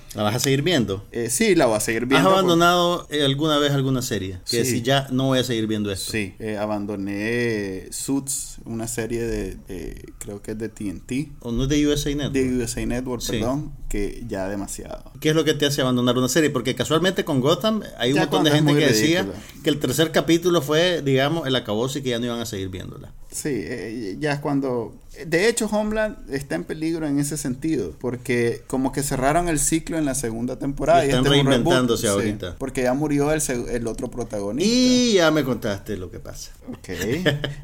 ¿La vas a seguir viendo? Eh, sí, la voy a seguir ¿Has viendo. por- abandonado eh, alguna vez alguna serie? Que Sí. si ya no voy a seguir viendo esto. Sí, eh, abandoné Suits, una serie de, creo que es de TNT, ¿O no es de USA Network? de USA Network, Sí. perdón, que ya demasiado. ¿Qué es lo que te hace abandonar una serie? Porque casualmente con Gotham hay un Ya montón de gente que decía que el tercer capítulo fue, digamos, el acabose y que ya no iban a seguir viéndola. Sí, eh, ya es cuando... De hecho, Homeland está en peligro en ese sentido, porque como que cerraron el ciclo en la segunda temporada. Y están este es un reboot, reinventándose sí, ahorita. porque ya murió el, el otro protagonista. Y ya me contaste lo que pasa. Ok.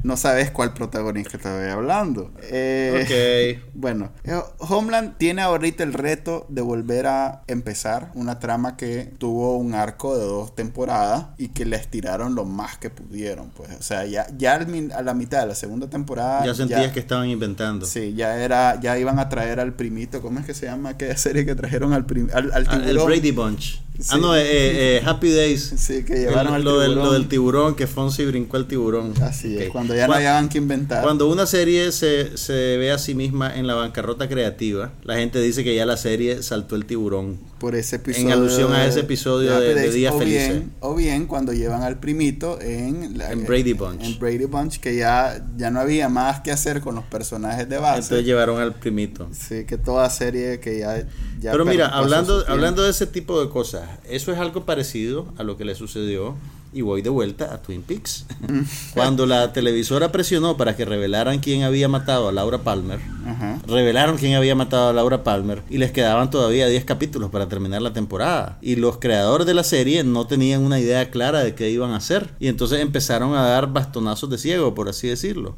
No sabes cuál protagonista estoy hablando. Eh, Ok. Bueno, eh, Homeland tiene ahorita el reto de volver a empezar una trama que tuvo un arco de dos temporadas y que le estiraron lo más que pudieron. Pues, o sea, ya, ya a la mitad de la segunda temporada. Ya sentías que estaban inventando. Sí, ya era, ya iban a traer al primito, ¿cómo es que se llama aquella serie que trajeron al, al, al Ah, el tiburón? Brady Bunch. Sí. Ah, no, eh, eh, eh, Happy Days. Sí, que llevaron El- al lo, del, tiburón. lo del tiburón, que Fonsi brincó al tiburón. Así es, cuando ya no hayan que inventar. Cuando una serie se, se ve a sí misma en la bancarrota creativa, la gente dice que ya la serie saltó el tiburón. por ese episodio. alusión a ese episodio de- de Days, Días o Felices. Bien, o bien cuando llevan al primito en, la- En Brady Bunch. En Brady Bunch, que ya, ya no había más que hacer con los personajes de base. Entonces llevaron al primito. sí, que toda serie que ya. ya Pero per- mira, hablando, hablando de ese tipo de cosas, eso es algo parecido a lo que le sucedió y voy de vuelta a Twin Peaks. Cuando la televisora presionó para que revelaran quién había matado a Laura Palmer, Ajá. revelaron quién había matado a Laura Palmer y les quedaban todavía 10 capítulos para terminar la temporada. Y los creadores de la serie no tenían una idea clara de qué iban a hacer. Y entonces empezaron a dar bastonazos de ciego, por así decirlo.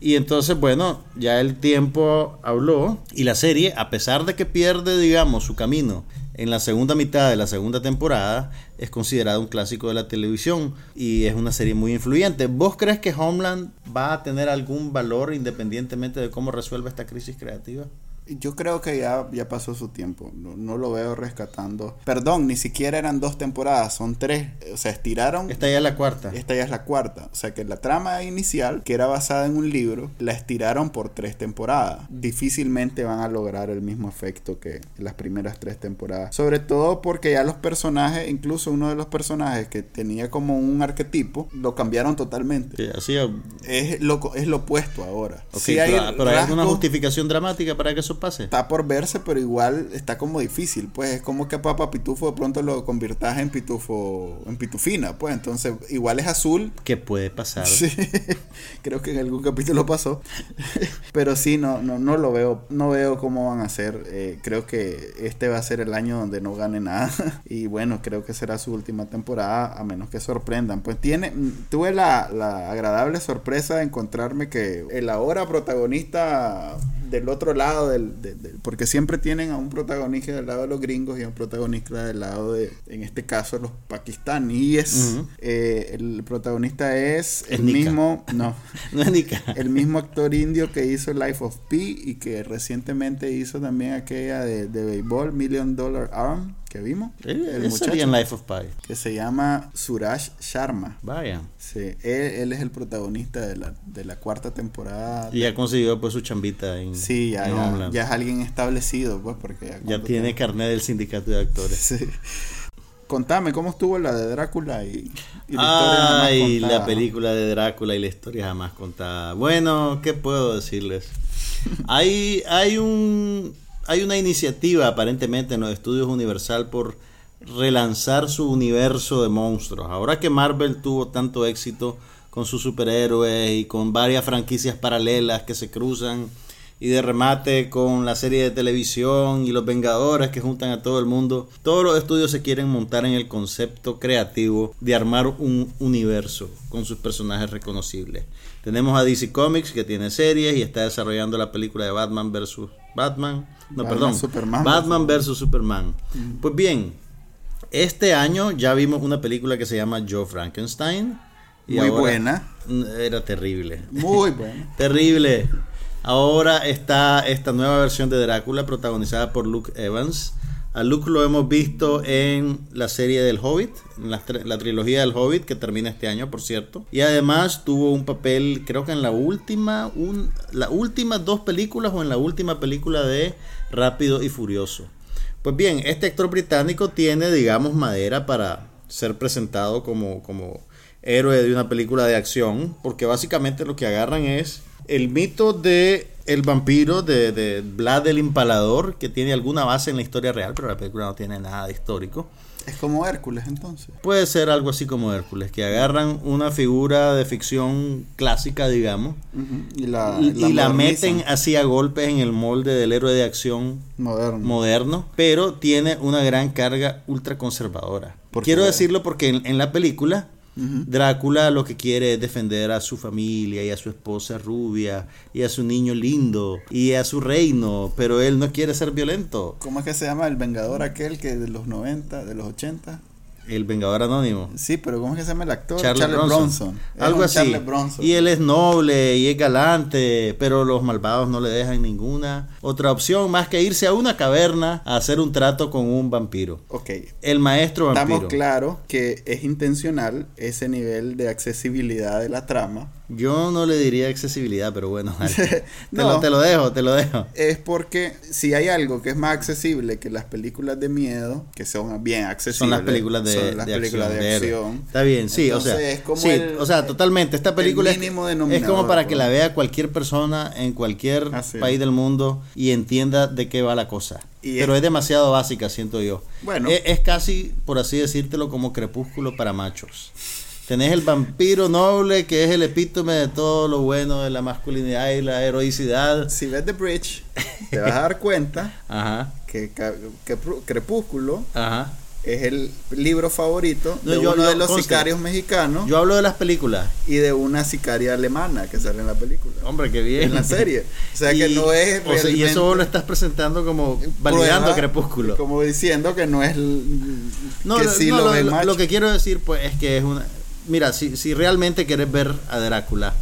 Y entonces, bueno, ya el tiempo habló y la serie, a pesar de que pierde, digamos, su camino en la segunda mitad de la segunda temporada, es considerada un clásico de la televisión y es una serie muy influyente. ¿Vos crees que Homeland va a tener algún valor independientemente de cómo resuelva esta crisis creativa? Yo creo que ya, ya pasó su tiempo. No, no lo veo rescatando. Perdón, ni siquiera eran dos temporadas, son tres. O sea, estiraron. Esta ya es la cuarta. Esta ya es la cuarta. O sea que la trama inicial, que era basada en un libro, la estiraron por tres temporadas. Difícilmente van a lograr el mismo efecto que las primeras tres temporadas. Sobre todo porque ya los personajes, incluso uno de los personajes que tenía como un arquetipo, lo cambiaron totalmente. Sí, así, ok, Es lo, es lo opuesto ahora. Sí hay pero, pero hay alguna justificación dramática para que eso pase. Está por verse, pero igual está como difícil, pues es como que a Papa Pitufo de pronto lo convirtas en pitufo, en pitufina, pues entonces igual es azul. ¿Qué puede pasar? Sí, creo que en algún capítulo pasó. Pero sí, no, no, no lo veo, no veo cómo van a hacer. Eh, creo que este va a ser el año donde no gane nada. Y bueno, creo que será su última temporada, a menos que sorprendan. Pues tiene, mm, tuve la, la agradable sorpresa de encontrarme que el ahora protagonista del otro lado del, de- de- porque siempre tienen a un protagonista del lado de los gringos y a un protagonista del lado de en este caso los pakistaníes. Eh, el protagonista es el Nika. mismo no No es ni ca- el mismo actor indio que hizo Life of Pi y que recientemente hizo también aquella de, de béisbol Million Dollar Arm que vimos el sería en muchacho Life of Pi. que se llama Suraj Sharma Vaya. Sí, él, él es el protagonista de la, de la cuarta temporada Y ya consiguió pues su chambita en, Sí, ya, en ya, Homeland. ya es alguien establecido, pues, porque ya, Ya tiene tiempo- carnet del sindicato de actores. Sí. Contame, ¿cómo estuvo la de Drácula y, y la historia jamás Ay, contada? la película de Drácula y la historia jamás contada. Bueno, ¿qué puedo decirles? Hay, hay un hay una iniciativa aparentemente en los estudios Universal por relanzar su universo de monstruos. Ahora que Marvel tuvo tanto éxito con sus superhéroes y con varias franquicias paralelas que se cruzan y de remate con la serie de televisión y los Vengadores que juntan a todo el mundo, todos los estudios se quieren montar en el concepto creativo de armar un universo con sus personajes reconocibles. Tenemos a DC Comics que tiene series y está desarrollando la película de Batman versus Batman, no, Batman, perdón, Superman Batman versus Superman. Pues bien, este año ya vimos una película que se llama Joe Frankenstein. y Muy buena. Era terrible. Muy bueno. Terrible. Ahora está esta nueva versión de Drácula protagonizada por Luke Evans. A Luke lo hemos visto en la serie del Hobbit, en la, tr- la trilogía del Hobbit que termina este año, por cierto. Y además tuvo un papel, creo que en la última, las últimas dos películas o en la última película de Rápido y Furioso. Pues bien, este actor británico tiene, digamos, madera para ser presentado como, como héroe de una película de acción, porque básicamente lo que agarran es El mito de el vampiro de, de Vlad el Impalador, que tiene alguna base en la historia real, pero la película no tiene nada de histórico. Es como Hércules entonces. Puede ser algo así como Hércules, que agarran una figura de ficción clásica, digamos, Y la, y, y la meten así a golpes en el molde del héroe de acción moderno. moderno, pero tiene una gran carga ultra conservadora. ¿Por Quiero decirlo porque en, en la película Drácula lo que quiere es defender a su familia y a su esposa rubia y a su niño lindo y a su reino, pero él no quiere ser violento. ¿Cómo es que se llama el Vengador aquel que de los 90, de los 80? El Vengador Anónimo. Sí, pero ¿cómo es que se llama el actor? Charles, Bronson. Es Algo así. Charles Bronson. Y él es noble y es galante, pero los malvados no le dejan ninguna otra opción más que irse a una caverna a hacer un trato con un vampiro. Ok, El maestro vampiro. estamos claros que es intencional ese nivel de accesibilidad de la trama. Yo no le diría accesibilidad, pero bueno, te, No. lo, te lo dejo, te lo dejo. Es porque si hay algo que es más accesible que las películas de miedo, que son bien accesibles, Son las películas de, son las de películas acción. de acción. Está bien, sí, o sea, es como sí, el- o sea, totalmente. Esta el película es, como para que pues. la vea cualquier persona en cualquier país del mundo y entienda de qué va la cosa. Y Pero es- es demasiado básica, siento yo. Bueno. es, es casi, por así decírtelo, como crepúsculo para machos. Tenés el vampiro noble, que es el epítome de todo lo bueno de la masculinidad y la heroicidad. Si ves The Bridge, te vas a dar cuenta Ajá, que, Crepúsculo ajá. es el libro favorito No, de yo- uno yo- de los conste. sicarios mexicanos Yo hablo de las películas. y de una sicaria alemana que sale en la película. Hombre, qué bien. En la serie. O sea que no es o sea, y eso vos lo estás presentando como validando Prueba, Crepúsculo. Como diciendo que no es que no, sí no, lo, lo, lo que quiero decir pues es que es una... Mira, si, si realmente querés ver a Drácula,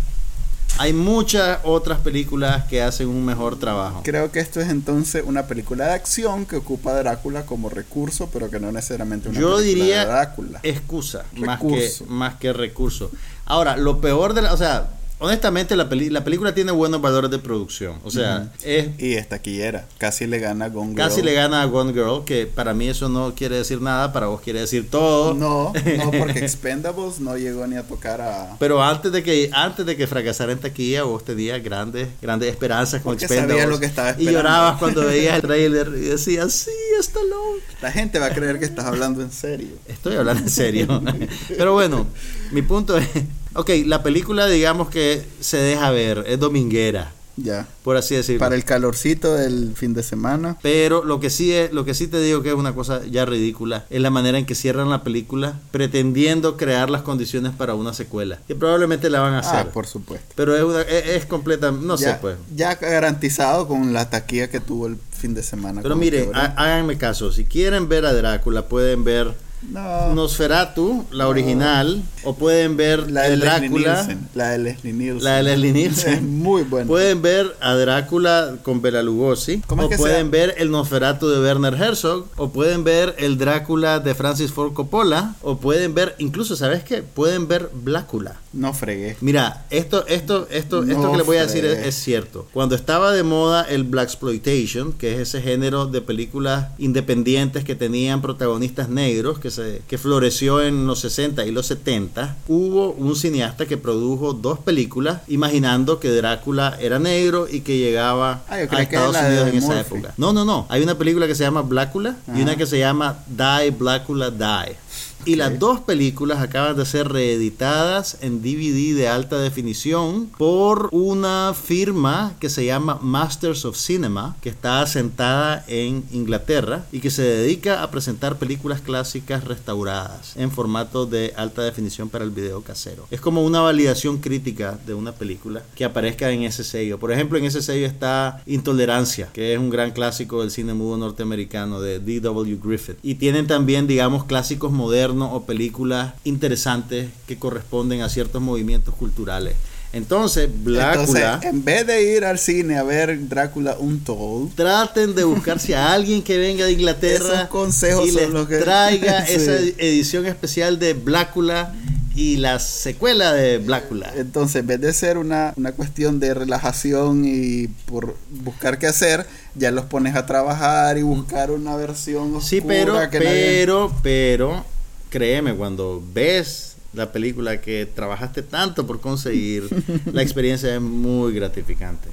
hay muchas otras películas que hacen un mejor trabajo. Creo que esto es entonces una película de acción que ocupa a Drácula como recurso, pero que no necesariamente una Yo película diría de Drácula. excusa más que, Recurso. más que recurso. Ahora, lo peor de la... O sea, honestamente la, peli- la película tiene buenos valores de producción. O sea, es Y es taquillera. Casi le gana a Gone Girl. Casi le gana a Gone Girl, que para mí eso no quiere decir nada, para vos quiere decir todo. No, no, porque Expendables no llegó ni a tocar a. Pero antes de que antes de que fracasara en taquilla, vos tenías grandes grandes esperanzas con Porque Expendables. sabías lo que estaba y esperando. llorabas cuando veías el trailer y decías, sí, está loco. La gente va a creer que estás hablando en serio. Estoy hablando en serio. Pero bueno, mi punto es, ok, la película digamos que se deja ver, es dominguera, Ya. por así decirlo. Para el calorcito del fin de semana. Pero lo que sí es, lo que sí te digo que es una cosa ya ridícula, es la manera en que cierran la película pretendiendo crear las condiciones para una secuela, que probablemente la van a hacer. Ah, por supuesto. Pero es, una, es, es completa, no ya, sé pues. ya garantizado con la taquilla que tuvo el fin de semana. Pero mire, háganme caso, si quieren ver a Drácula pueden ver no, Nosferatu, la original, o pueden ver la de Drácula, Nielsen. La de Leslie Nielsen. la de Leslie Es Nielsen. muy buena. Pueden ver a Drácula con Bela Lugosi, ¿Cómo es o pueden ver el Nosferatu de Werner Herzog, o pueden ver el Drácula de Francis Ford Coppola, o pueden ver, incluso, ¿sabes qué? Pueden ver Blácula. No fregué. Mira, esto, esto, esto, esto que les voy a decir es cierto. Cuando estaba de moda el Black Exploitation, que es ese género de películas independientes que tenían protagonistas negros, que se, que floreció en los 60 y los 70, hubo un cineasta que produjo dos películas imaginando que Drácula era negro y que llegaba Ah, a Estados Unidos en esa época. No, no, no. Hay una película que se llama Blácula y una que se llama Die Blácula Die. Y las dos películas acaban de ser reeditadas en DVD de alta definición por una firma que se llama Masters of Cinema, que está asentada en Inglaterra y que se dedica a presentar películas clásicas restauradas en formato de alta definición para el video casero. Es como una validación crítica de una película que aparezca en ese sello. Por ejemplo, en ese sello está Intolerancia, que es un gran clásico del cine mudo norteamericano de D.W. Griffith. Y tienen también, digamos, clásicos modernos o películas interesantes que corresponden a ciertos movimientos culturales. Entonces, Entonces, en vez de ir al cine a ver Drácula Untold, traten de buscarse a alguien que venga de Inglaterra Esos consejos y son les los que- traiga Sí. esa edición especial de Blácula y la secuela de Blácula. entonces en vez de ser una, una cuestión de relajación y por buscar qué hacer, ya los pones a trabajar y buscar una versión oscura Sí, pero, que nadie- pero, pero, créeme, cuando ves la película que trabajaste tanto por conseguir, la experiencia es muy gratificante.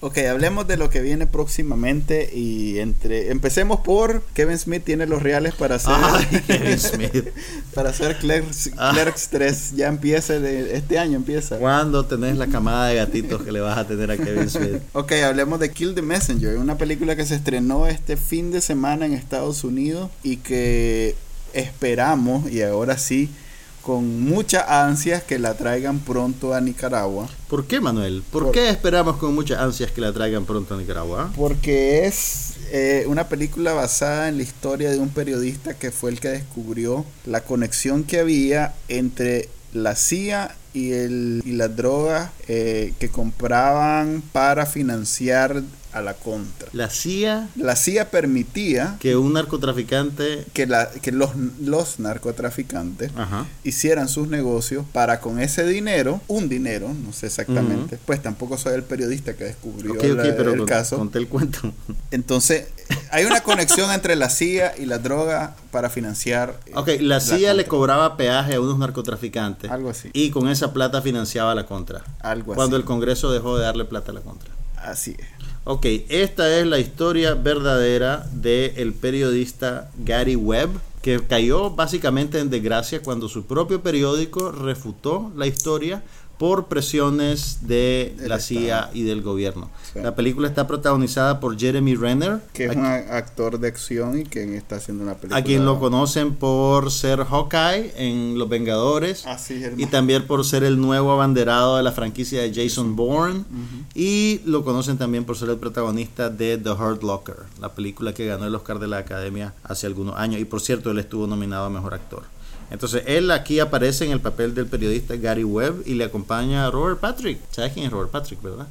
Ok, hablemos de lo que viene próximamente y entre empecemos por Kevin Smith tiene los reales para hacer Ay, Kevin Smith. para hacer Clerks, Ah. Clerks 3, ya empieza de, este año empieza. ¿Cuándo tenés la camada de gatitos que le vas a tener a Kevin Smith? Ok, hablemos de Kill the Messenger, una película que se estrenó este fin de semana en Estados Unidos y que esperamos, y ahora sí, con mucha ansias que la traigan pronto a Nicaragua. ¿Por qué, Manuel? ¿Por, Por- qué esperamos con muchas ansias que la traigan pronto a Nicaragua? Porque es eh, una película basada en la historia de un periodista que fue el que descubrió la conexión que había entre la CIA y, el, y las drogas eh, que compraban para financiar a la contra. La CIA, La CIA permitía que un narcotraficante... que, la, que los, los narcotraficantes Ajá. hicieran sus negocios para con ese dinero, un dinero, no sé exactamente, pues tampoco soy el periodista que descubrió la- pero el con- caso. conté el cuento. Entonces, hay una conexión entre la CIA y la droga para financiar. eh, Ok, la CIA le cobraba peaje a unos narcotraficantes. Algo así. Y con esa plata financiaba la contra. Algo Cuando así. el Congreso dejó de darle plata a la contra. Así es. Ok, esta es la historia verdadera del periodista Gary Webb, que cayó básicamente en desgracia cuando su propio periódico refutó la historia por presiones de Del la Estado. CIA y del gobierno. Sí. La película está protagonizada por Jeremy Renner, Que es un actor de acción y que está haciendo una película. a quien lo conocen por ser Hawkeye en Los Vengadores. Así es, y también por ser el nuevo abanderado de la franquicia de Jason Bourne. Y lo conocen también por ser el protagonista de The Hurt Locker, la película que ganó el Oscar de la Academia hace algunos años. Y por cierto, él estuvo nominado a Mejor Actor. Entonces, él aquí aparece en el papel del periodista Gary Webb y le acompaña a Robert Patrick. ¿Sabes quién es Robert Patrick, verdad?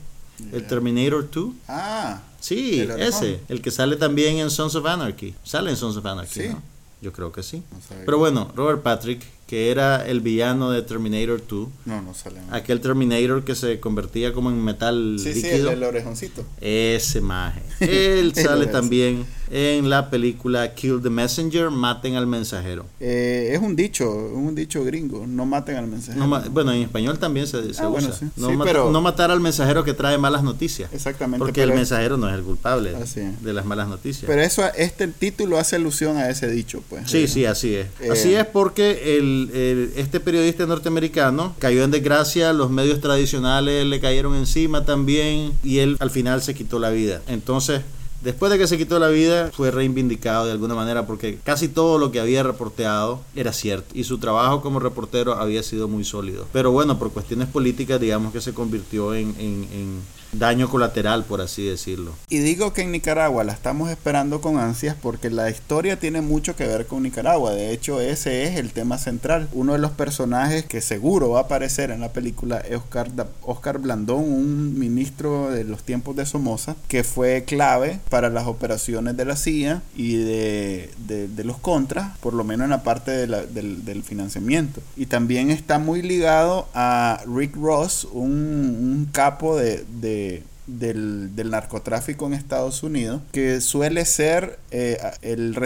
El Terminator 2. Ah, Sí, El ese. El que sale también en Sons of Anarchy. Sale en Sons of Anarchy, Sí. ¿no? Yo creo que sí. No. Pero bueno, Robert Patrick, que era el villano de Terminator 2, no, no sale. aquel Terminator que se convertía como en metal Sí, sí, el, líquido. el orejoncito. Ese maje. Él sale también en la película Kill the Messenger, maten al mensajero. Eh, es un dicho, un dicho gringo. No maten al mensajero. No bueno, en español también se, se Ah, bueno, usa. sí. No, Sí, mata- pero- no matar al mensajero que trae malas noticias. Exactamente. Porque el mensajero no es el culpable es. de las malas noticias. pero eso, este título hace alusión a ese dicho, pues. Sí, Eh, sí, así es. Eh, así es porque el, el- este periodista norteamericano cayó en desgracia, los medios tradicionales le cayeron encima también y él al final se quitó la vida. Entonces, después de que se quitó la vida, fue reivindicado de alguna manera porque casi todo lo que había reporteado era cierto y su trabajo como reportero había sido muy sólido. Pero bueno, por cuestiones políticas, digamos que se convirtió en, en- en daño colateral, por así decirlo. Y digo que en Nicaragua la estamos esperando con ansias porque la historia tiene mucho que ver con Nicaragua. De hecho, ese es el tema central. Uno de los personajes que seguro va a aparecer en la película es Oscar, Oscar Blandón, un ministro de los tiempos de Somoza, que fue clave para las operaciones de la CIA y de, de- los contras, por lo menos en la parte de la- del, del financiamiento. Y también está muy ligado a Rick Ross, un, un capo de del, del narcotráfico en Estados Unidos, que suele ser eh, el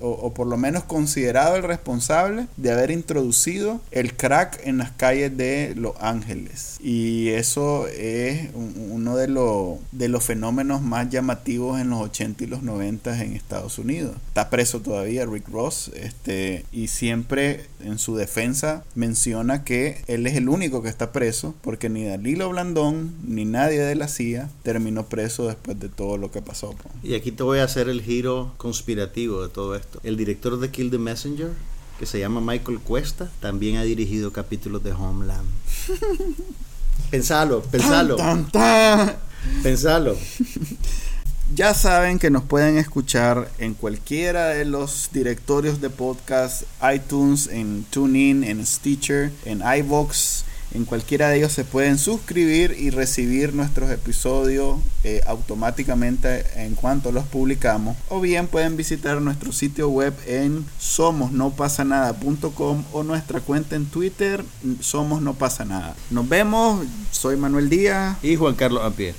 o, o por lo menos considerado el responsable de haber introducido el crack en las calles de Los Ángeles. Y eso es un- uno de, los de los fenómenos más llamativos en los 80 y los 90 en Estados Unidos. Está preso todavía Rick Ross este, y siempre en su defensa menciona que él es el único que está preso porque ni Dalilo Blandón ni nadie de la CIA terminó preso después de todo lo que pasó. po. Y aquí te voy a hacer el giro conspirativo de todo esto. El director de Kill the Messenger, que se llama Michael Cuesta, también ha dirigido capítulos de Homeland. pensalo, pensalo, Tan, tan, tan. pensalo. Ya saben que nos pueden escuchar en cualquiera de los directorios de podcast, iTunes, en TuneIn, en Stitcher, en iVoox. En cualquiera de ellos se pueden suscribir y recibir nuestros episodios eh, automáticamente en cuanto los publicamos. O bien pueden visitar nuestro sitio web en somosnopasanada.com o nuestra cuenta en Twitter, Somos No. Nos vemos, soy Manuel Díaz. Y Juan Carlos Ampie.